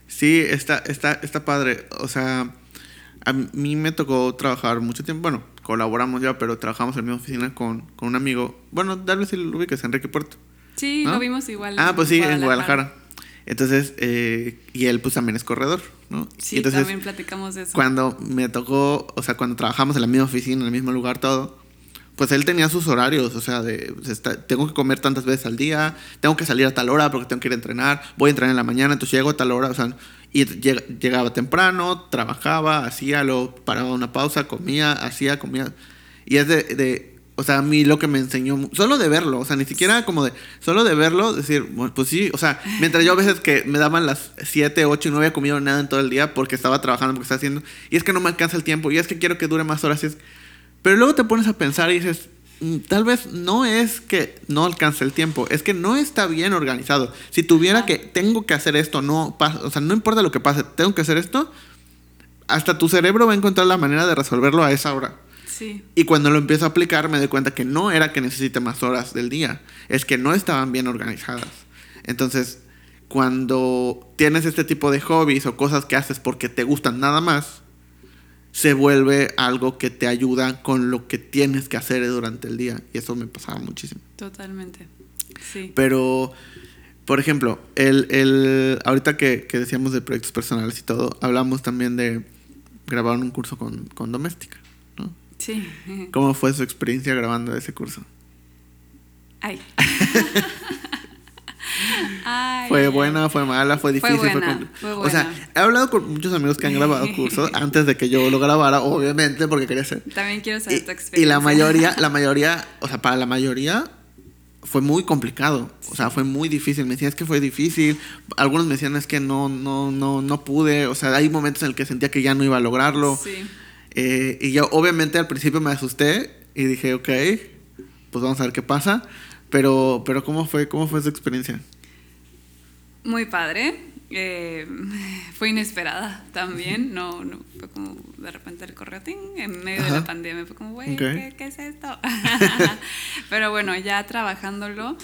Sí, está, está, está padre. O sea, a mí me tocó trabajar mucho tiempo. Bueno, colaboramos ya, pero trabajamos en la misma oficina con, con un amigo. Bueno, tal vez si lo ubicas, Enrique Puerto. Sí, ¿no? lo vimos igual. Ah, pues sí, en Guadalajara. Entonces, eh, y él pues también es corredor, ¿no? Sí, entonces, también platicamos de eso. cuando me tocó, o sea, cuando trabajamos en la misma oficina, en el mismo lugar, todo, pues él tenía sus horarios, o sea, de, pues, está- tengo que comer tantas veces al día, tengo que salir a tal hora porque tengo que ir a entrenar, voy a entrenar en la mañana, entonces llego a tal hora, o sea, y lleg- llegaba temprano, trabajaba, hacía, lo paraba una pausa, comía, hacía, comía. Y es de, de- o sea, a mí lo que me enseñó, solo de verlo, o sea, ni siquiera como de, solo de verlo, decir, bueno, pues sí, o sea, mientras yo a veces que me daban las 7, 8 y no había comido nada en todo el día porque estaba trabajando, porque estaba haciendo, y es que no me alcanza el tiempo, y es que quiero que dure más horas, y es... Pero luego te pones a pensar y dices, mm, tal vez no es que no alcance el tiempo, es que no está bien organizado. Si tuviera que, tengo que hacer esto, no pasa, o sea, no importa lo que pase, tengo que hacer esto, hasta tu cerebro va a encontrar la manera de resolverlo a esa hora. Sí. Y cuando lo empiezo a aplicar me doy cuenta que no era que necesite más horas del día, es que no estaban bien organizadas. Entonces, cuando tienes este tipo de hobbies o cosas que haces porque te gustan nada más, se vuelve algo que te ayuda con lo que tienes que hacer durante el día. Y eso me pasaba muchísimo. Totalmente. Sí. Pero, por ejemplo, el, el, ahorita que, que decíamos de proyectos personales y todo, hablamos también de grabar un curso con, con Doméstica. ¿Cómo fue su experiencia grabando ese curso? Ay. Ay, ¿Fue buena, fue mala, fue difícil? buena, compli- fue O sea, buena. he hablado con muchos amigos que han grabado cursos antes de que yo lo grabara, obviamente, porque quería hacer. También quiero saber tu experiencia. y la mayoría, la mayoría, o sea, para la mayoría fue muy complicado. O sea, fue muy difícil. Me decían es que fue difícil. Algunos me decían es que no, no, no, no pude. O sea, hay momentos en el que sentía que ya no iba a lograrlo. Sí. Eh, y yo obviamente al principio me asusté y dije, ok, pues vamos a ver qué pasa. Pero, pero ¿cómo fue, cómo fue su experiencia? Muy padre. eh, fue inesperada también. No, no fue como de repente el corretín en medio de la pandemia. Fue como, güey. ¿qué, qué es esto? Pero bueno, ya trabajándolo.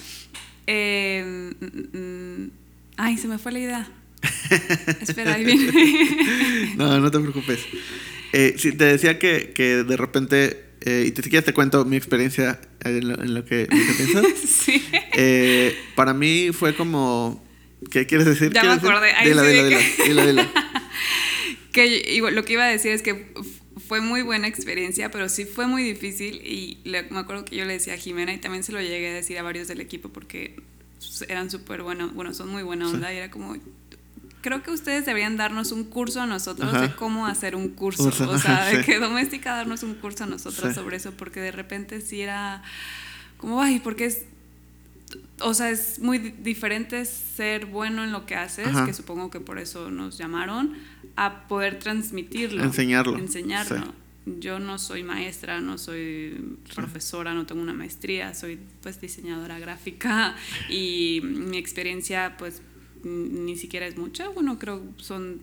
eh, mm, mm, ay, se me fue la idea. Espera, ahí viene. No, no te preocupes. Eh, sí, te decía que, que de repente, eh, y te, si quieres te cuento mi experiencia en lo, en lo que, lo que piensas. sí. Eh, para mí fue como... ¿Qué quieres decir? Ya me acordé. Dilo, de dilo, que- lo que iba a decir es que fue muy buena experiencia, pero sí fue muy difícil y le- me acuerdo que yo le decía a Jimena y también se lo llegué a decir a varios del equipo porque eran súper buenos, bueno, son muy buena onda y era como, creo que ustedes deberían darnos un curso a nosotros Ajá. de cómo hacer un curso, o sea, de sí. que doméstica darnos un curso a nosotros Sí. sobre eso, porque de repente sí era como, ay, porque es o sea, es muy di- diferente ser bueno en lo que haces, Ajá. que supongo que por eso nos llamaron, a poder transmitirlo. Enseñarlo, Enseñarlo. sí. Yo no soy maestra, no soy profesora, no tengo una maestría, soy pues diseñadora gráfica y mi experiencia pues ni siquiera es mucha. Bueno, creo son,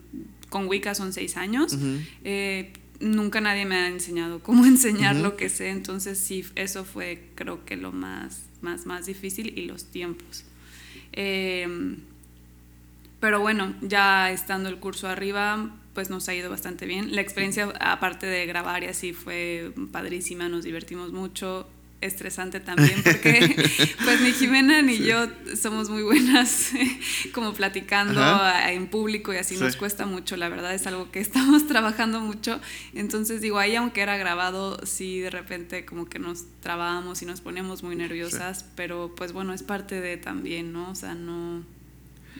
con Wicca son seis años. Eh, nunca nadie me ha enseñado cómo enseñar lo que sé, entonces sí, eso fue creo que lo más, más, más difícil y los tiempos. Eh, pero bueno, ya estando el curso arriba, pues nos ha ido bastante bien. La experiencia, aparte de grabar y así, fue padrísima, nos divertimos mucho. Estresante también, porque pues ni Jimena ni yo somos muy buenas como platicando Ajá. en público y así Sí. nos cuesta mucho, la verdad es algo que estamos trabajando mucho. Entonces digo, ahí aunque era grabado, sí de repente como que nos trabábamos y nos poníamos muy nerviosas, pero pues bueno, es parte de también, ¿no? O sea, no...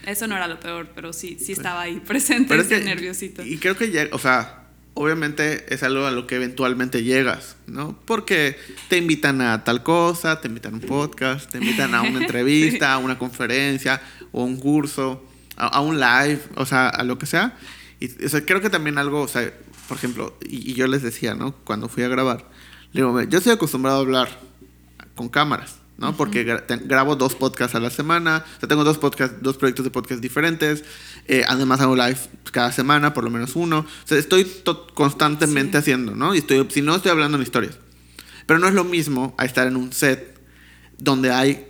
Eso no era lo peor, pero sí, sí estaba ahí presente ese que- nerviosito. Y creo que llega, o sea, obviamente es algo a lo que eventualmente llegas, ¿no? Porque te invitan a tal cosa, te invitan a un podcast, te invitan a una entrevista, a una conferencia, o un curso, a, a un live, o sea, a lo que sea. Y o sea, creo que también algo, o sea, por ejemplo, y, y yo les decía, ¿no? Cuando fui a grabar, le digo, yo estoy acostumbrado a hablar con cámaras, ¿no? Porque gra- grabo dos podcasts a la semana, o sea, tengo dos podcasts, dos proyectos de podcast diferentes, eh, además hago live cada semana, por lo menos uno, o sea, estoy to- constantemente Sí. haciendo, ¿no? Y estoy, si no, estoy hablando en historias. Pero no es lo mismo a estar en un set donde hay,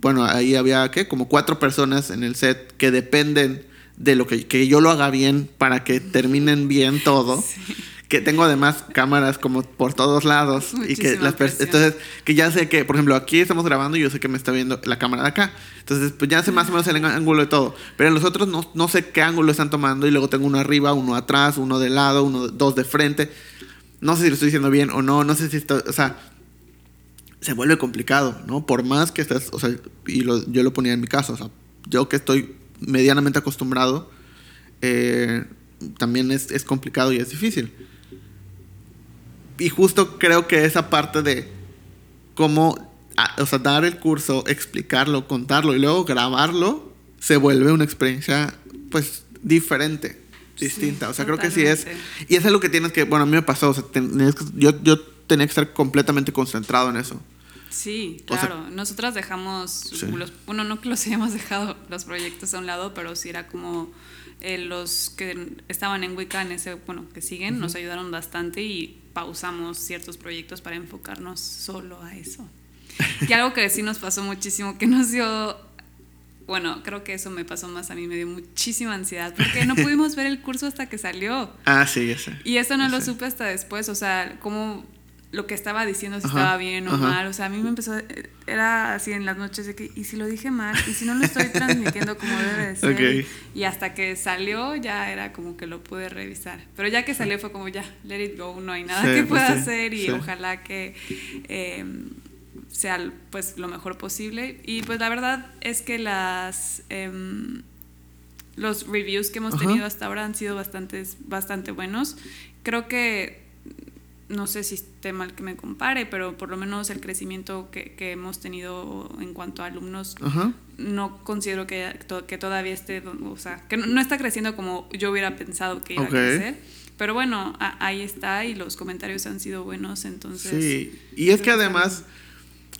bueno, ahí había, ¿qué? Como cuatro personas en el set que dependen de lo que, que yo lo haga bien para que terminen bien todo. Que tengo además cámaras como por todos lados. y que las presión. Entonces, que ya sé que, por ejemplo, aquí estamos grabando y yo sé que me está viendo la cámara de acá. Entonces, pues ya sé más o menos el ángulo de todo. Pero en los otros no, no sé qué ángulo están tomando y luego tengo uno arriba, uno atrás, uno de lado, uno, dos de frente. No sé si lo estoy diciendo bien o no, no sé si estoy, o sea, se vuelve complicado, ¿no? Por más que estés, o sea, y lo- yo lo ponía en mi caso, o sea, yo que estoy medianamente acostumbrado, eh, también es, es complicado y es difícil. Y justo creo que esa parte de cómo, o sea, dar el curso, explicarlo, contarlo y luego grabarlo, se vuelve una experiencia, pues, diferente, distinta. o sea, creo que sí es. Y eso es lo que tienes que, bueno, a mí me pasó, o sea, yo, yo tenía que estar completamente concentrado en eso. Sí, O sea- claro. Nosotras dejamos, Sí. los, bueno, no que los hayamos dejado los proyectos a un lado, pero sí era como eh, los que estaban en Wicca, en ese, bueno, que siguen, nos ayudaron bastante y pausamos ciertos proyectos para enfocarnos solo a eso. Y algo que sí nos pasó muchísimo, que nos dio, bueno, creo que eso me pasó más a mí, me dio muchísima ansiedad, porque no pudimos ver el curso hasta que salió. Ah, sí, ya sé. Y eso no Ya lo sé. supe hasta después, o sea, como lo que estaba diciendo, si Ajá, estaba bien o ajá. mal, o sea, a mí me empezó, era así en las noches de que, ¿y si lo dije mal? ¿Y si no lo estoy transmitiendo como debe de ser? Y hasta que salió ya era como que lo pude revisar. Pero ya que salió fue como ya, let it go, no hay nada Sí, que pues pueda hacer y sí. ojalá que eh, sea pues lo mejor posible. Y pues la verdad es que las... em, los reviews que hemos Ajá. tenido hasta ahora han sido bastantes, bastante buenos. Creo que, no sé si esté mal que me compare, pero por lo menos el crecimiento que, que hemos tenido en cuanto a alumnos, Ajá. no considero que, que todavía esté, o sea, que no, no está creciendo como yo hubiera pensado que iba a crecer. Pero bueno, a- ahí está y los comentarios han sido buenos, entonces... Sí, y es que además,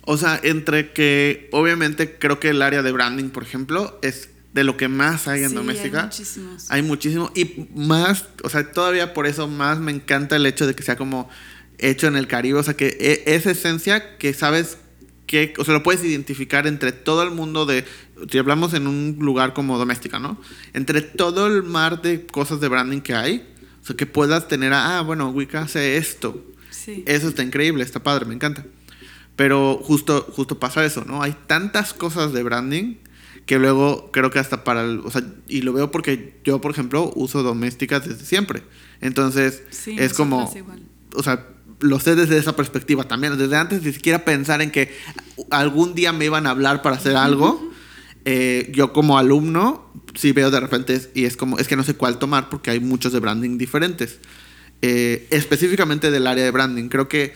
o sea, entre que obviamente creo que el área de branding, por ejemplo, es de lo que más hay en Sí, hay doméstica. muchísimos. Hay muchísimo. Y más, o sea, todavía por eso más me encanta el hecho de que sea como hecho en el Caribe. O sea, que e- esa esencia que sabes que, o sea, lo puedes identificar entre todo el mundo de, si hablamos en un lugar como doméstica, ¿no? Entre todo el mar de cosas de branding que hay, o sea, que puedas tener, ah, bueno, Wicca hace esto. Sí. Eso está increíble, está padre, me encanta. Pero justo, justo pasa eso, ¿no? Hay tantas cosas de branding que luego creo que hasta para el, o sea, y lo veo porque yo, por ejemplo, uso domésticas desde siempre. Entonces, Sí, es como, igual. o sea, lo sé desde esa perspectiva también. Desde antes ni siquiera pensar en que algún día me iban a hablar para hacer algo. eh, yo como alumno sí veo de repente y es como, es que no sé cuál tomar porque hay muchos de branding diferentes. Eh, específicamente del área de branding. Creo que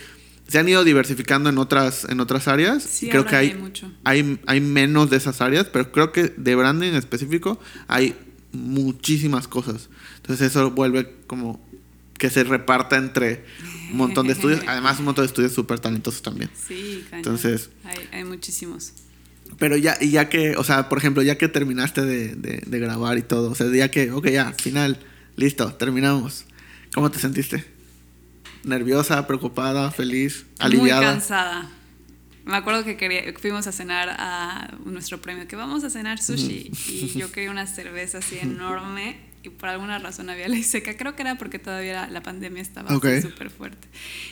se han ido diversificando en otras, en otras áreas. Sí, creo que hay, hay mucho. hay, hay menos de esas áreas, pero creo que de branding en específico hay muchísimas cosas. Entonces eso vuelve como que se reparta entre un montón de estudios. Además, un montón de estudios súper talentosos también. Sí, cañón. Entonces- Hay, hay muchísimos. Pero ya, y ya que, o sea, por ejemplo, ya que terminaste de, de- de grabar y todo, o sea, ya que, ok, ya, final, listo, terminamos. ¿Cómo te sentiste? ¿Nerviosa, preocupada, feliz, aliviada? Muy cansada. Me acuerdo que quería, fuimos a cenar a nuestro premio, que vamos a cenar sushi. Y yo quería una cerveza así enorme. Y por alguna razón había ley seca. Creo que era porque todavía era- la pandemia estaba Ok. así súper fuerte.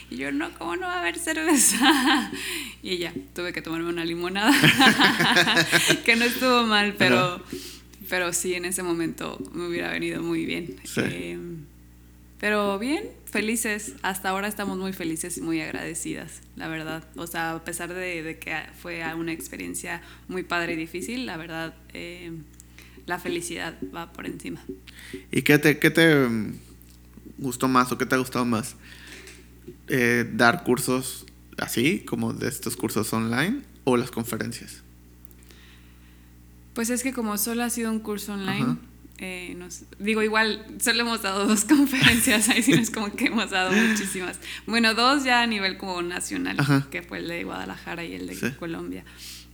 Y yo, no, ¿cómo no va a haber cerveza? Y ya, tuve que tomarme una limonada. que no estuvo mal, pero, pero sí, en ese momento me hubiera venido muy bien. Sí. Eh, pero bien, felices. Hasta ahora estamos muy felices y muy agradecidas, la verdad. O sea, a pesar de, de que fue una experiencia muy padre y difícil, la verdad, eh, la felicidad va por encima. ¿Y qué te, qué te mm, gustó más o qué te ha gustado más? Eh, ¿Dar cursos así, como de estos cursos online, o las conferencias? Pues es que como solo ha sido un curso online, Ajá. Eh, nos- digo, igual solo hemos dado dos conferencias, ahí sí no es como que hemos dado muchísimas. Bueno, dos ya a nivel como nacional, Ajá. que fue el de Guadalajara y el de Sí. Colombia,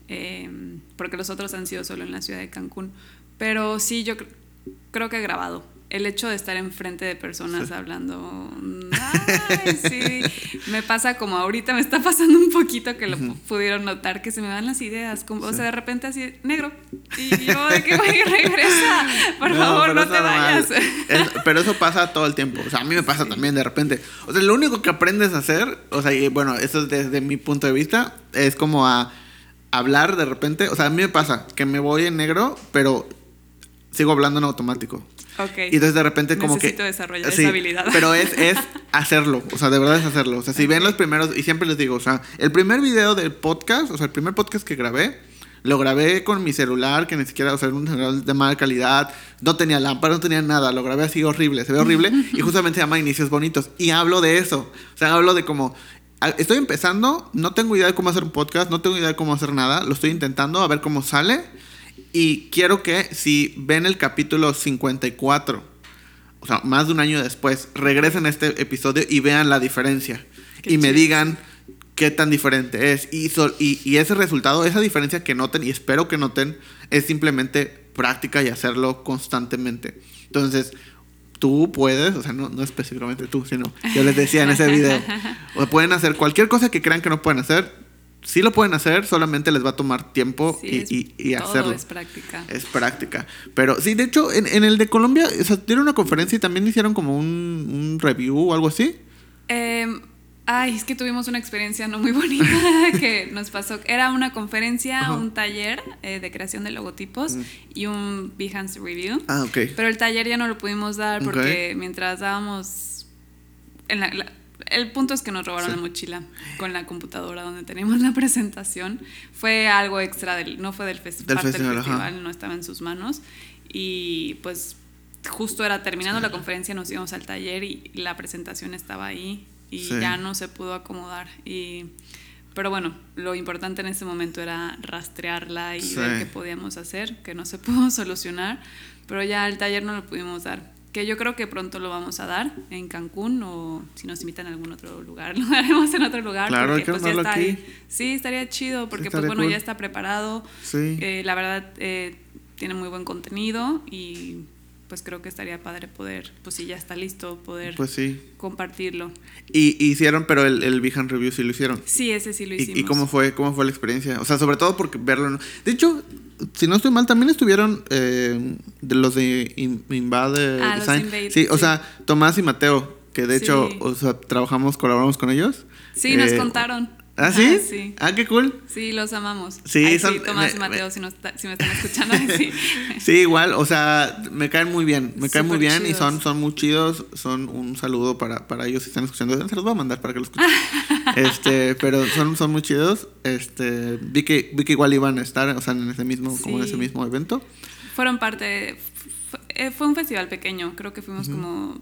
Eh, porque los otros han sido solo en la ciudad de Cancún. Pero sí, yo cr- creo que he grabado. El hecho de estar enfrente de personas Sí. hablando, ay, sí, me pasa como ahorita me está pasando un poquito que lo pu- pudieron notar que se me van las ideas, como, o sea, de repente así, negro, y yo de que güey, regresa, por favor, no te vayas. Es- pero eso pasa todo el tiempo. O sea, a mí me pasa también de repente. O sea, lo único que aprendes a hacer, o sea, y bueno, eso es desde mi punto de vista, es como a hablar de repente. O sea, a mí me pasa que me voy en negro, pero sigo hablando en automático. Ok. Y entonces de repente como que... Necesito desarrollar Sí, esa habilidad. Pero es, es hacerlo, o sea, de verdad es hacerlo. O sea, si ven los primeros, y siempre les digo, o sea, el primer video del podcast, o sea, el primer podcast que grabé, lo grabé con mi celular, que ni siquiera, o sea, era un celular de mala calidad, no tenía lámpara, no tenía nada, lo grabé así horrible, se ve horrible, y justamente se llama Inicios Bonitos. Y hablo de eso, o sea, hablo de como... Estoy empezando, no tengo idea de cómo hacer un podcast, no tengo idea de cómo hacer nada, lo estoy intentando a ver cómo sale. Y quiero que si ven el capítulo 54, o sea, más de un año después, regresen a este episodio y vean la diferencia. Qué y me chido. digan qué tan diferente es. Y, sol- y, y ese resultado, esa diferencia que noten, y espero que noten, es simplemente práctica y hacerlo constantemente. Entonces, tú puedes, o sea, no, no específicamente tú, sino yo les decía en ese video, o pueden hacer cualquier cosa que crean que no pueden hacer, sí lo pueden hacer, solamente les va a tomar tiempo Sí, y, es- y- y todo hacerlo. es práctica. Es práctica. Pero sí, de hecho, en, en el de Colombia, o sea, dieron una conferencia y también hicieron como un, un review o algo así. Em, ay, es que tuvimos una experiencia no muy bonita que nos pasó. Era una conferencia, Ajá. un taller eh, de creación de logotipos y un Behance Review. Ah, ok. Pero el taller ya no lo pudimos dar porque mientras dábamos... en la- la- el punto es que nos robaron Sí. la mochila con la computadora donde teníamos la presentación. Fue algo extra, del, no fue del, festival, del ajá. festival, no estaba en sus manos. Y pues justo era terminando la conferencia, nos íbamos al taller y la presentación estaba ahí y Sí. ya no se pudo acomodar. Y, pero bueno, lo importante en ese momento era rastrearla y ver qué podíamos hacer, que no se pudo solucionar, pero ya el taller no lo pudimos dar. Que yo creo que pronto lo vamos a dar en Cancún o si nos invitan a algún otro lugar, lo haremos en otro lugar. Claro, hay que pues, ya está aquí. ahí. Sí, estaría chido porque pues bueno, cool. ya está preparado. Sí. Eh, la verdad eh, tiene muy buen contenido y pues creo que estaría padre poder, pues si ya está listo, poder Pues sí. compartirlo. Y, y hicieron, pero el, el Review sí lo hicieron. Sí, ese sí lo hicimos. ¿Y, y cómo fue cómo fue la experiencia? O sea, sobre todo porque verlo. De hecho, si no estoy mal, también estuvieron eh, de los de In- Invade Ah, los Design. Invade, sí, o sea, Tomás y Mateo, que de Sí. hecho, o sea, trabajamos, colaboramos con ellos. Sí, nos Eh, contaron. ¿Ah, sí? Ah, sí. Ah, qué cool. Sí, los amamos. Sí, Ay, son- sí Tomás me- y Mateo, me- si, nos está- si me están escuchando, sí. Sí, igual, o sea, me caen muy bien, me caen muy bien y son, son muy chidos, son un saludo para, para ellos si están escuchando, se los voy a mandar para que lo escuchen. este, pero son, son muy chidos, este, vi que, vi que igual iban a estar, o sea, en ese mismo, como en ese mismo evento. Fueron parte. eh, Fue un festival pequeño, creo que fuimos como.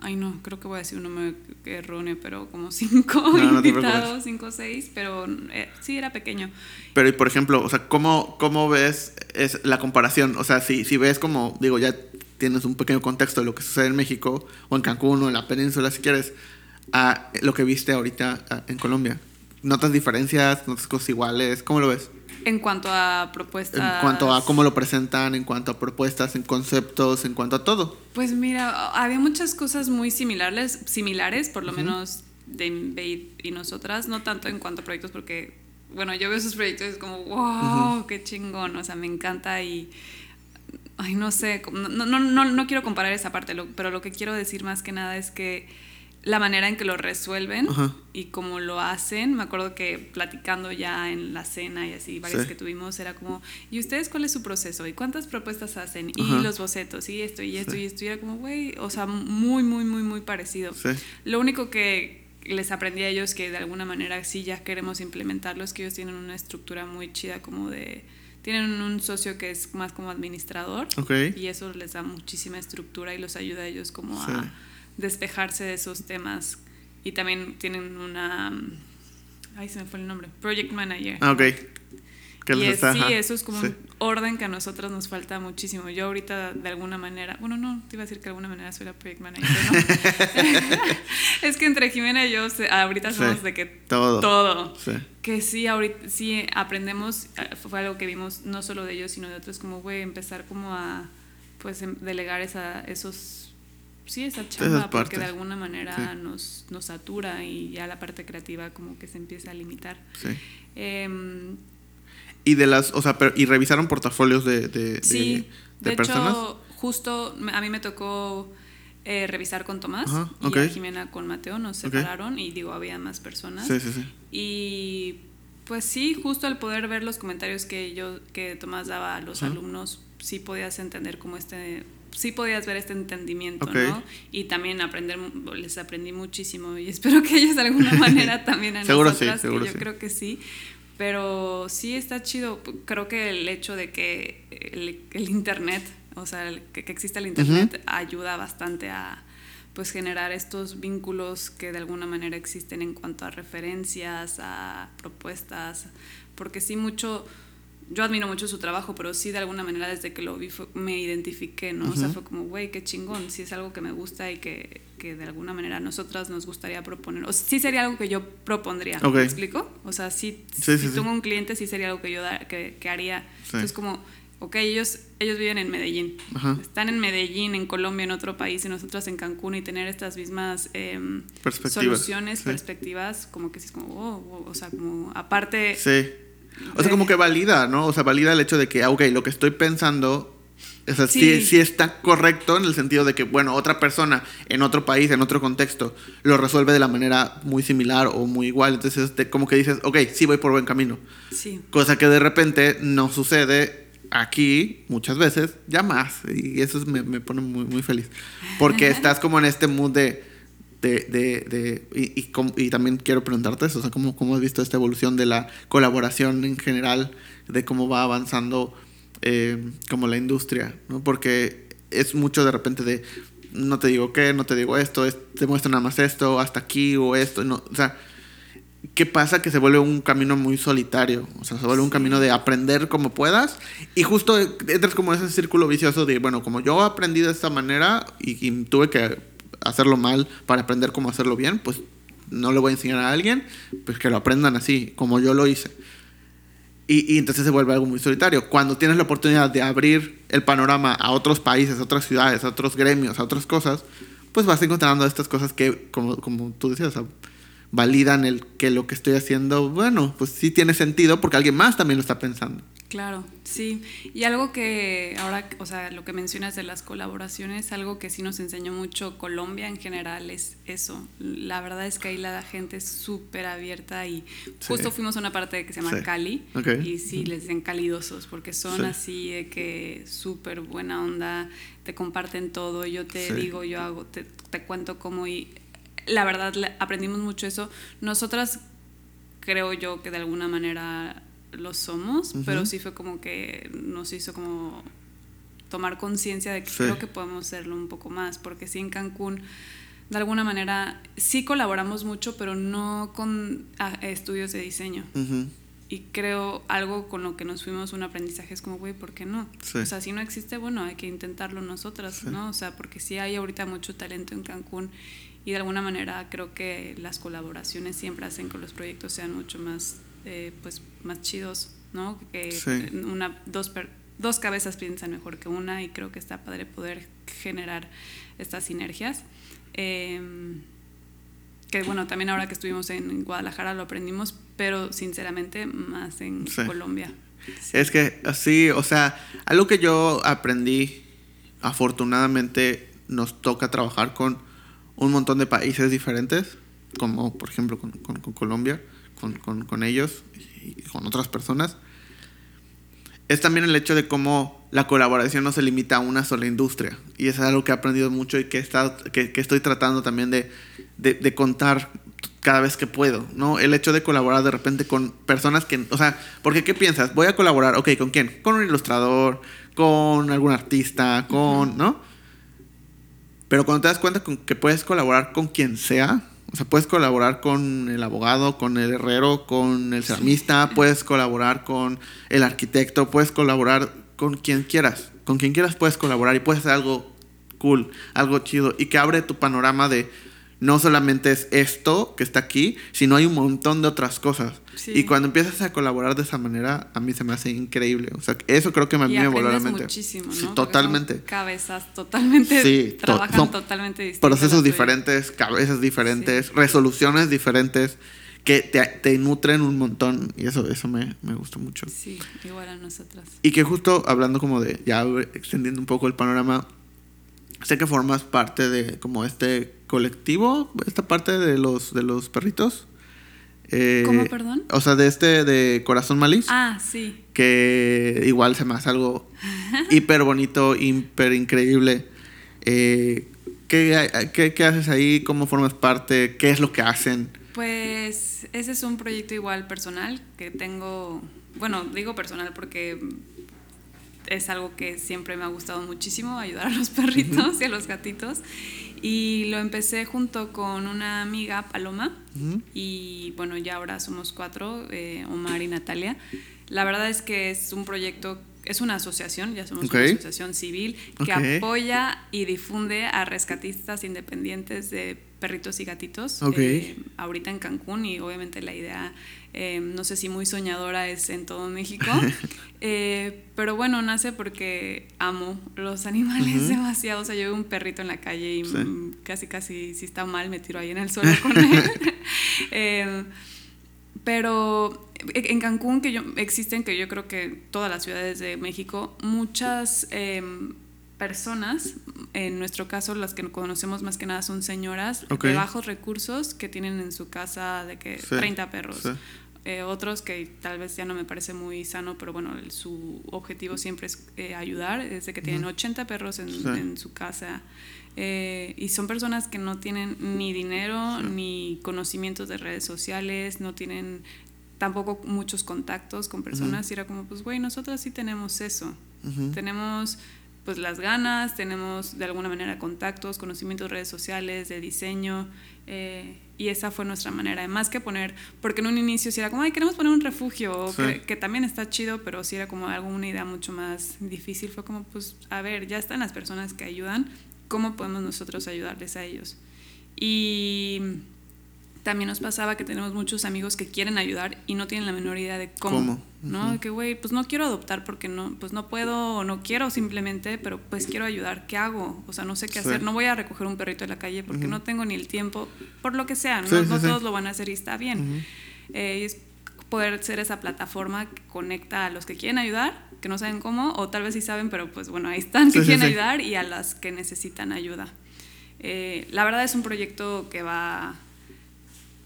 Ay, no, creo que voy a decir un número erróneo, pero como cinco No, invitados, cinco o seis, pero eh, sí era pequeño. Pero, y por ejemplo, o sea, ¿cómo, cómo ves es la comparación? O sea, si, si ves como, digo, ya tienes un pequeño contexto de lo que sucede en México, o en Cancún, o en la península, si quieres, a lo que viste ahorita en Colombia. ¿Notas diferencias? ¿Notas cosas iguales? ¿Cómo lo ves? En cuanto a propuestas. En cuanto a cómo lo presentan, en cuanto a propuestas, en conceptos, en cuanto a todo. Pues mira, había muchas cosas muy similares, similares por lo menos de Invade y nosotras, no tanto en cuanto a proyectos, porque, bueno, yo veo esos proyectos y es como, wow, qué chingón, o sea, me encanta y, ay, no sé, no, no, no, no quiero comparar esa parte, lo- pero lo que quiero decir más que nada es que la manera en que lo resuelven Ajá. y cómo lo hacen, me acuerdo que platicando ya en la cena y así, varias Sí. que tuvimos, era como, ¿y ustedes cuál es su proceso? ¿Y cuántas propuestas hacen? Y Ajá. los bocetos, y esto, y esto, Sí. y esto, y era como, güey, o sea, muy, muy, muy, muy parecido. Sí. Lo único que les aprendí a ellos que de alguna manera sí ya queremos implementarlo es que ellos tienen una estructura muy chida como de... Tienen un socio que es más como administrador Ok. y eso les da muchísima estructura y los ayuda a ellos como Sí. a despejarse de esos temas. Y también tienen una... Ay, se me fue el nombre. Project Manager. Ah, ok. Que y es- está- sí, ajá. eso es como Sí. un orden que a nosotros nos falta muchísimo. Yo ahorita de alguna manera, bueno, no, te iba a decir que de alguna manera soy la project manager, no. es que entre Jimena y yo ahorita Sí. somos de que Todo. todo. Sí. Que sí, ahorita sí aprendemos, eh, fue algo que vimos no solo de ellos, sino de otros, como, güey, empezar como a, pues, em- delegar esa, esos, sí, esa chamba, porque partes. de alguna manera Sí. nos, nos satura y ya la parte creativa como que se empieza a limitar. Sí. Em, Y de las, o sea, pero, y revisaron portafolios de, de, Sí, de de, personas. hecho, justo a mí me tocó eh, revisar con Tomás Ajá, y a Jimena con Mateo, nos separaron y digo, había más personas. Sí, sí, sí. Y pues sí, justo al poder ver los comentarios que yo, que Tomás daba a los Ajá. alumnos, sí podías entender como este, sí podías ver este entendimiento. ¿no? Y también aprender, les aprendí muchísimo y espero que ellos de alguna manera también a Seguro sí, nosotras, seguro que yo sí. creo que sí. Pero sí está chido. Creo que el hecho de que el, el internet, o sea, el que, que exista el internet, ayuda bastante a pues generar estos vínculos que de alguna manera existen en cuanto a referencias, a propuestas, porque sí mucho yo admiro mucho su trabajo, pero sí de alguna manera desde que lo vi fue- me identifiqué, ¿no? O sea, fue como, güey, qué chingón, sí es algo que me gusta y que, que de alguna manera a nosotras nos gustaría proponer. O sea, sí sería algo que yo propondría. ¿me explico? O sea, sí, Sí, si sí, tengo un cliente, sí sería algo que yo da- que, que haría. Entonces, como, ok, ellos, ellos viven en Medellín, Ajá. están en Medellín, en Colombia, en otro país, y nosotras en Cancún, y tener estas mismas em, Perspectivas, soluciones, perspectivas, como que sí es como, oh, oh, o sea, como aparte... O sea, como que valida, ¿no? O sea, valida el hecho de que, ah, ok, lo que estoy pensando, o sea, sí. Sí. sí está correcto en el sentido de que, bueno, otra persona en otro país, en otro contexto, lo resuelve de la manera muy similar o muy igual. Entonces, te- como que dices, ok, sí voy por buen camino. Sí. Cosa que de repente no sucede aquí muchas veces, ya más. Y eso es- me, me pone muy, muy feliz. Porque estás como en este mood de... de, de, de- y, y también quiero preguntarte eso, o sea, ¿cómo, ¿cómo has visto esta evolución de la colaboración en general, de cómo va avanzando eh, como la industria? ¿no? Porque es mucho de repente de, no te digo qué, no te digo esto, es- te muestro nada más esto, hasta aquí o esto, no, o sea, ¿Qué pasa? Que se vuelve un camino muy solitario. O sea, se vuelve un camino de aprender como puedas. Y justo entras como en ese círculo vicioso de, bueno, como yo aprendí de esta manera y, y tuve que hacerlo mal para aprender cómo hacerlo bien, pues no le voy a enseñar a alguien, pues que lo aprendan así, como yo lo hice. Y, y entonces se vuelve algo muy solitario. Cuando tienes la oportunidad de abrir el panorama a otros países, a otras ciudades, a otros gremios, a otras cosas, pues vas encontrando estas cosas que, como, como tú decías, validan el que lo que estoy haciendo, bueno, pues sí tiene sentido porque alguien más también lo está pensando. Claro, sí. Y algo que ahora, o sea, lo que mencionas de las colaboraciones, algo que sí nos enseñó mucho Colombia en general es eso. La verdad es que ahí la gente es súper abierta y justo Sí. fuimos a una parte que se llama Sí. Cali y sí, les dicen calidosos porque son Sí. así de que súper buena onda, te comparten todo, yo te digo, yo hago, te, te cuento cómo y la verdad aprendimos mucho eso. Nosotras creo yo que de alguna manera lo somos, pero sí fue como que nos hizo como tomar conciencia de que Sí. creo que podemos hacerlo un poco más, porque sí en Cancún de alguna manera sí colaboramos mucho, pero no con estudios de diseño. Y creo algo con lo que nos fuimos un aprendizaje es como, güey, ¿por qué no? Sí. O sea, si no existe, bueno, hay que intentarlo nosotras, ¿no? O sea, porque sí hay ahorita mucho talento en Cancún y de alguna manera creo que las colaboraciones siempre hacen que los proyectos sean mucho más, eh, pues, más chidos, ¿no? Que Sí. una, dos, per- dos cabezas piensan mejor que una y creo que está padre poder generar estas sinergias. Em, que bueno, también ahora que estuvimos en Guadalajara lo aprendimos, pero sinceramente más en Sí. Colombia. Es que así, o sea, algo que yo aprendí, afortunadamente nos toca trabajar con un montón de países diferentes, como por ejemplo con, con- con Colombia, con, con- con ellos y con otras personas. Es también el hecho de cómo la colaboración no se limita a una sola industria. Y eso es algo que he aprendido mucho y que, estado- que, que estoy tratando también de, de- de contar cada vez que puedo, ¿no? El hecho de colaborar de repente con personas que, o sea, porque ¿qué piensas? Voy a colaborar, ok, ¿con quién? Con un ilustrador, con algún artista, con, ¿no? Pero cuando te das cuenta con que puedes colaborar con quien sea, o sea, puedes colaborar con el abogado, con el herrero, con el ceramista, puedes colaborar con el arquitecto, puedes colaborar con quien quieras. Con quien quieras puedes colaborar y puedes hacer algo cool, algo chido y que abre tu panorama de no solamente es esto que está aquí, sino hay un montón de otras cosas. Sí. Y cuando empiezas a colaborar de esa manera, a mí se me hace increíble. O sea, eso creo que me, a mí y me voló la mente. muchísimo, ¿no? Sí, totalmente. cabezas totalmente, Sí, trabajan totalmente las procesos diferentes, cabezas diferentes, resoluciones diferentes que te, te nutren un montón y eso, eso me, me gustó mucho. Sí, igual a nosotras. Y que justo hablando como de, ya extendiendo un poco el panorama, sé que formas parte de como este colectivo, esta parte de los, de los perritos. Eh, ¿Cómo, perdón? O sea, de este de Corazón Maliz, Ah, sí. que igual se me hace algo hiper bonito, hiper increíble. Eh, ¿qué, qué, qué haces ahí? ¿Cómo formas parte? ¿Qué es lo que hacen? Pues ese es un proyecto igual personal que tengo, bueno, digo personal porque es algo que siempre me ha gustado muchísimo, ayudar a los perritos y a los gatitos. Y lo empecé junto con una amiga, Paloma, y bueno, ya ahora somos cuatro, eh, Omar y Natalia. La verdad es que es un proyecto, es una asociación, ya somos una asociación civil, que apoya y difunde a rescatistas independientes de perritos y gatitos. Ok. eh, ahorita en Cancún y obviamente la idea, eh, no sé si muy soñadora es en todo México, eh, pero bueno, nace porque amo los animales demasiado. O sea, yo veo un perrito en la calle y Sí. mm, casi, casi, si está mal, me tiro ahí en el suelo con él. Pero en Cancún que yo, existen, que yo creo que todas las ciudades de México, muchas em, personas, en nuestro caso las que conocemos más que nada son señoras Ok. de bajos recursos que tienen en su casa de que Sí, 30 perros. sí. Eh, otros que tal vez ya no me parece muy sano, pero bueno, el- su objetivo siempre es eh, ayudar, es de que tienen 80 perros en, Sí. en su casa. Eh, y son personas que no tienen ni dinero, ni conocimientos de redes sociales, no tienen tampoco muchos contactos con personas. Y era como, pues, güey, nosotros sí tenemos eso. Ujú. Tenemos pues las ganas, tenemos de alguna manera contactos, conocimientos de redes sociales, de diseño, eh, y esa fue nuestra manera, además que poner, porque en un inicio sí era como, ay, queremos poner un refugio, Sí. que, que también está chido, pero sí era como algo, una idea mucho más difícil, fue como, pues, a ver, ya están las personas que ayudan, ¿cómo podemos nosotros ayudarles a ellos? Y también nos pasaba que tenemos muchos amigos que quieren ayudar y no tienen la menor idea de cómo, ¿Cómo? ¿no? Que, güey, pues no quiero adoptar porque no, pues no puedo o no quiero simplemente, pero pues quiero ayudar, ¿qué hago? O sea, no sé qué Sí. hacer, no voy a recoger un perrito de la calle porque no tengo ni el tiempo, por lo que sea, no, Sí, sí, no sí. todos lo van a hacer y está bien. Ujú. Eh, y es poder ser esa plataforma que conecta a los que quieren ayudar, que no saben cómo, o tal vez sí saben, pero pues bueno, ahí están, que quieren ayudar, y a las que necesitan ayuda. Eh, la verdad es un proyecto que va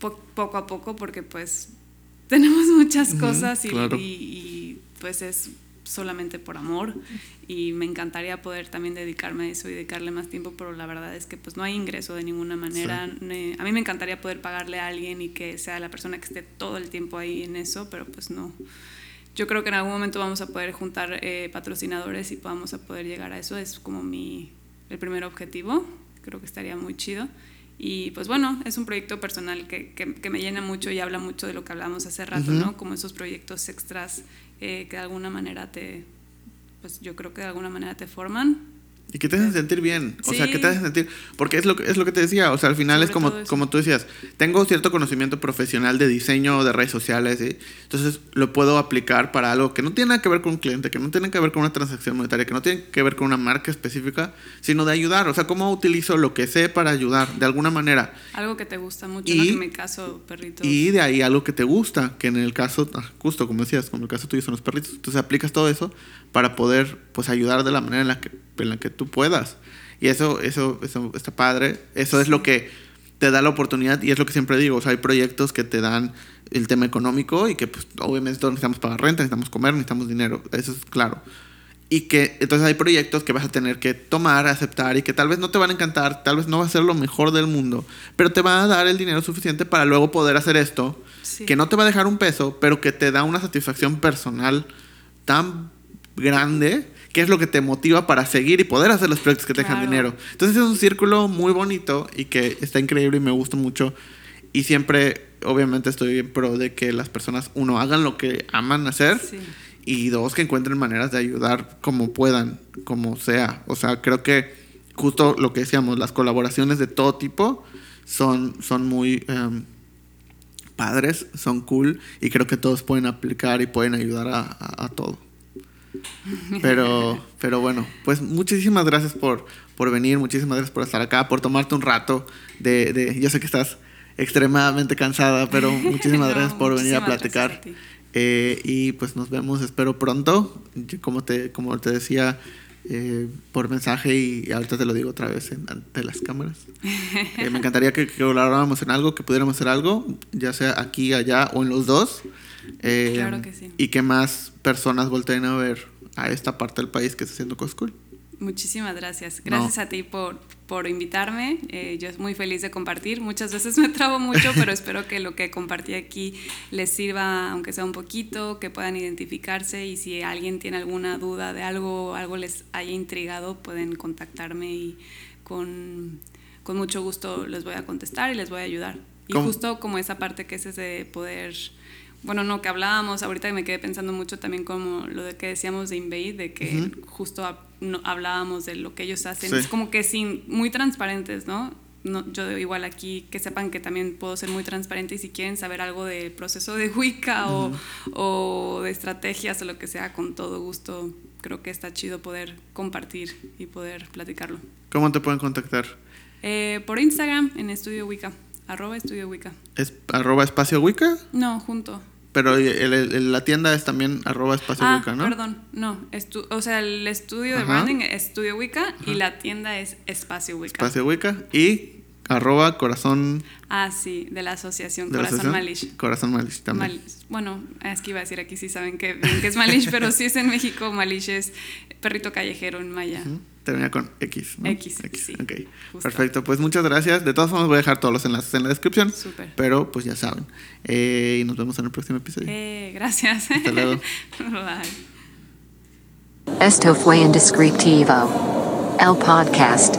po- poco a poco porque pues tenemos muchas cosas y, claro. y- y, pues es solamente por amor y me encantaría poder también dedicarme a eso y dedicarle más tiempo, pero la verdad es que pues no hay ingreso de ninguna manera. Ne- A mí me encantaría poder pagarle a alguien y que sea la persona que esté todo el tiempo ahí en eso, pero pues no. Yo creo que en algún momento vamos a poder juntar eh, patrocinadores y podamos a poder llegar a eso. Es como mi el primer objetivo. Creo que estaría muy chido. Y pues bueno, es un proyecto personal que, que, que me llena mucho y habla mucho de lo que hablamos hace rato. ¿no? Como esos proyectos extras eh, que de alguna manera te, pues yo creo que de alguna manera te forman. Y que te hacen sentir bien. O sea, que te hacen sentir. Porque es lo que, es lo que te decía. O sea, al final Sobre es como, como tú decías. Tengo cierto conocimiento profesional de diseño de redes sociales. ¿sí? Entonces lo puedo aplicar para algo que no tiene nada que ver con un cliente, que no tiene que ver con una transacción monetaria, que no tiene que ver con una marca específica, sino de ayudar. O sea, cómo utilizo lo que sé para ayudar de alguna manera. Algo que te gusta mucho, Y- ¿no? Que en mi caso, perritos. Y de ahí algo que te gusta, que en el caso, ah, justo como decías, como el caso tuyo son los perritos. Entonces aplicas todo eso para poder pues ayudar de la manera en la que, en la que tú puedas. Y eso, eso, eso está padre. Eso es lo que te da la oportunidad y es lo que siempre digo. O sea, hay proyectos que te dan el tema económico y que pues obviamente todos necesitamos pagar renta, necesitamos comer, necesitamos dinero. Eso es claro. Y que entonces hay proyectos que vas a tener que tomar, aceptar y que tal vez no te van a encantar, tal vez no va a ser lo mejor del mundo, pero te va a dar el dinero suficiente para luego poder hacer esto, Sí. que no te va a dejar un peso, pero que te da una satisfacción personal tan grande que es lo que te motiva para seguir y poder hacer los proyectos que te dejan Claro. dinero. Entonces es un círculo muy bonito y que está increíble y me gusta mucho. Y siempre, obviamente, estoy en pro de que las personas, uno, hagan lo que aman hacer Sí. y dos, que encuentren maneras de ayudar como puedan, como sea. O sea, creo que justo lo que decíamos, las colaboraciones de todo tipo son, son muy em, padres, son cool y creo que todos pueden aplicar y pueden ayudar a, a- a todo. Pero, pero bueno, pues muchísimas gracias por, por venir, muchísimas gracias por estar acá, por tomarte un rato de, de yo sé que estás extremadamente cansada, pero muchísimas No, gracias por venir a platicar. a. Eh, y pues nos vemos, espero pronto. Yo, como te, como te decía eh, por mensaje y, ahorita te lo digo otra vez en- ante las cámaras. Eh, me encantaría que, que colaboráramos en algo, que pudiéramos hacer algo, ya sea aquí, allá o en los dos. Eh, Claro que sí. Y que más personas volteen a ver a esta parte del país que está haciendo cosas cool. Muchísimas gracias. Gracias No. a ti por, por invitarme. Eh, yo estoy muy feliz de compartir. Muchas veces me trabo mucho, pero espero que lo que compartí aquí les sirva, aunque sea un poquito, que puedan identificarse y si alguien tiene alguna duda de algo, algo les haya intrigado, pueden contactarme y con, con mucho gusto les voy a contestar y les voy a ayudar. Y ¿Cómo? justo como esa parte que es ese poder bueno, no, que hablábamos, ahorita me quedé pensando mucho también como lo de que decíamos de Invade, de que justo no, hablábamos de lo que ellos hacen. Sí. Es como que sin, muy transparentes, ¿no? no, yo igual aquí que sepan que también puedo ser muy transparente y si quieren saber algo del proceso de Wicca o, o de estrategias o lo que sea, con todo gusto creo que está chido poder compartir y poder platicarlo. ¿Cómo te pueden contactar? Eh, por Instagram en Estudio Wicca, arroba Estudio Wicca. Es arroba espacio Wicca, No, junto. Pero el- el- la tienda es también arroba espacio Ah, Wicca, ¿no? perdón, no. estu- o sea, el estudio de branding es Estudio Wicca y la tienda es Espacio Wicca. Espacio Wicca y arroba corazón Ah, sí, de la asociación de la Corazón asociación. Malish. Corazón Malish también. Malish. Bueno, es que iba a decir aquí sí saben que, que es Malish, pero si es en México, Malish es perrito callejero en maya. Termina con X. ¿no? X, sí, ok. justo. Perfecto, pues muchas gracias. De todas formas voy a dejar todos los enlaces en la descripción. Súper. Pero pues ya saben. Eh, y nos vemos en el próximo episodio. Eh, gracias. Hasta luego. Bye. Esto fue Indescriptivo. El podcast.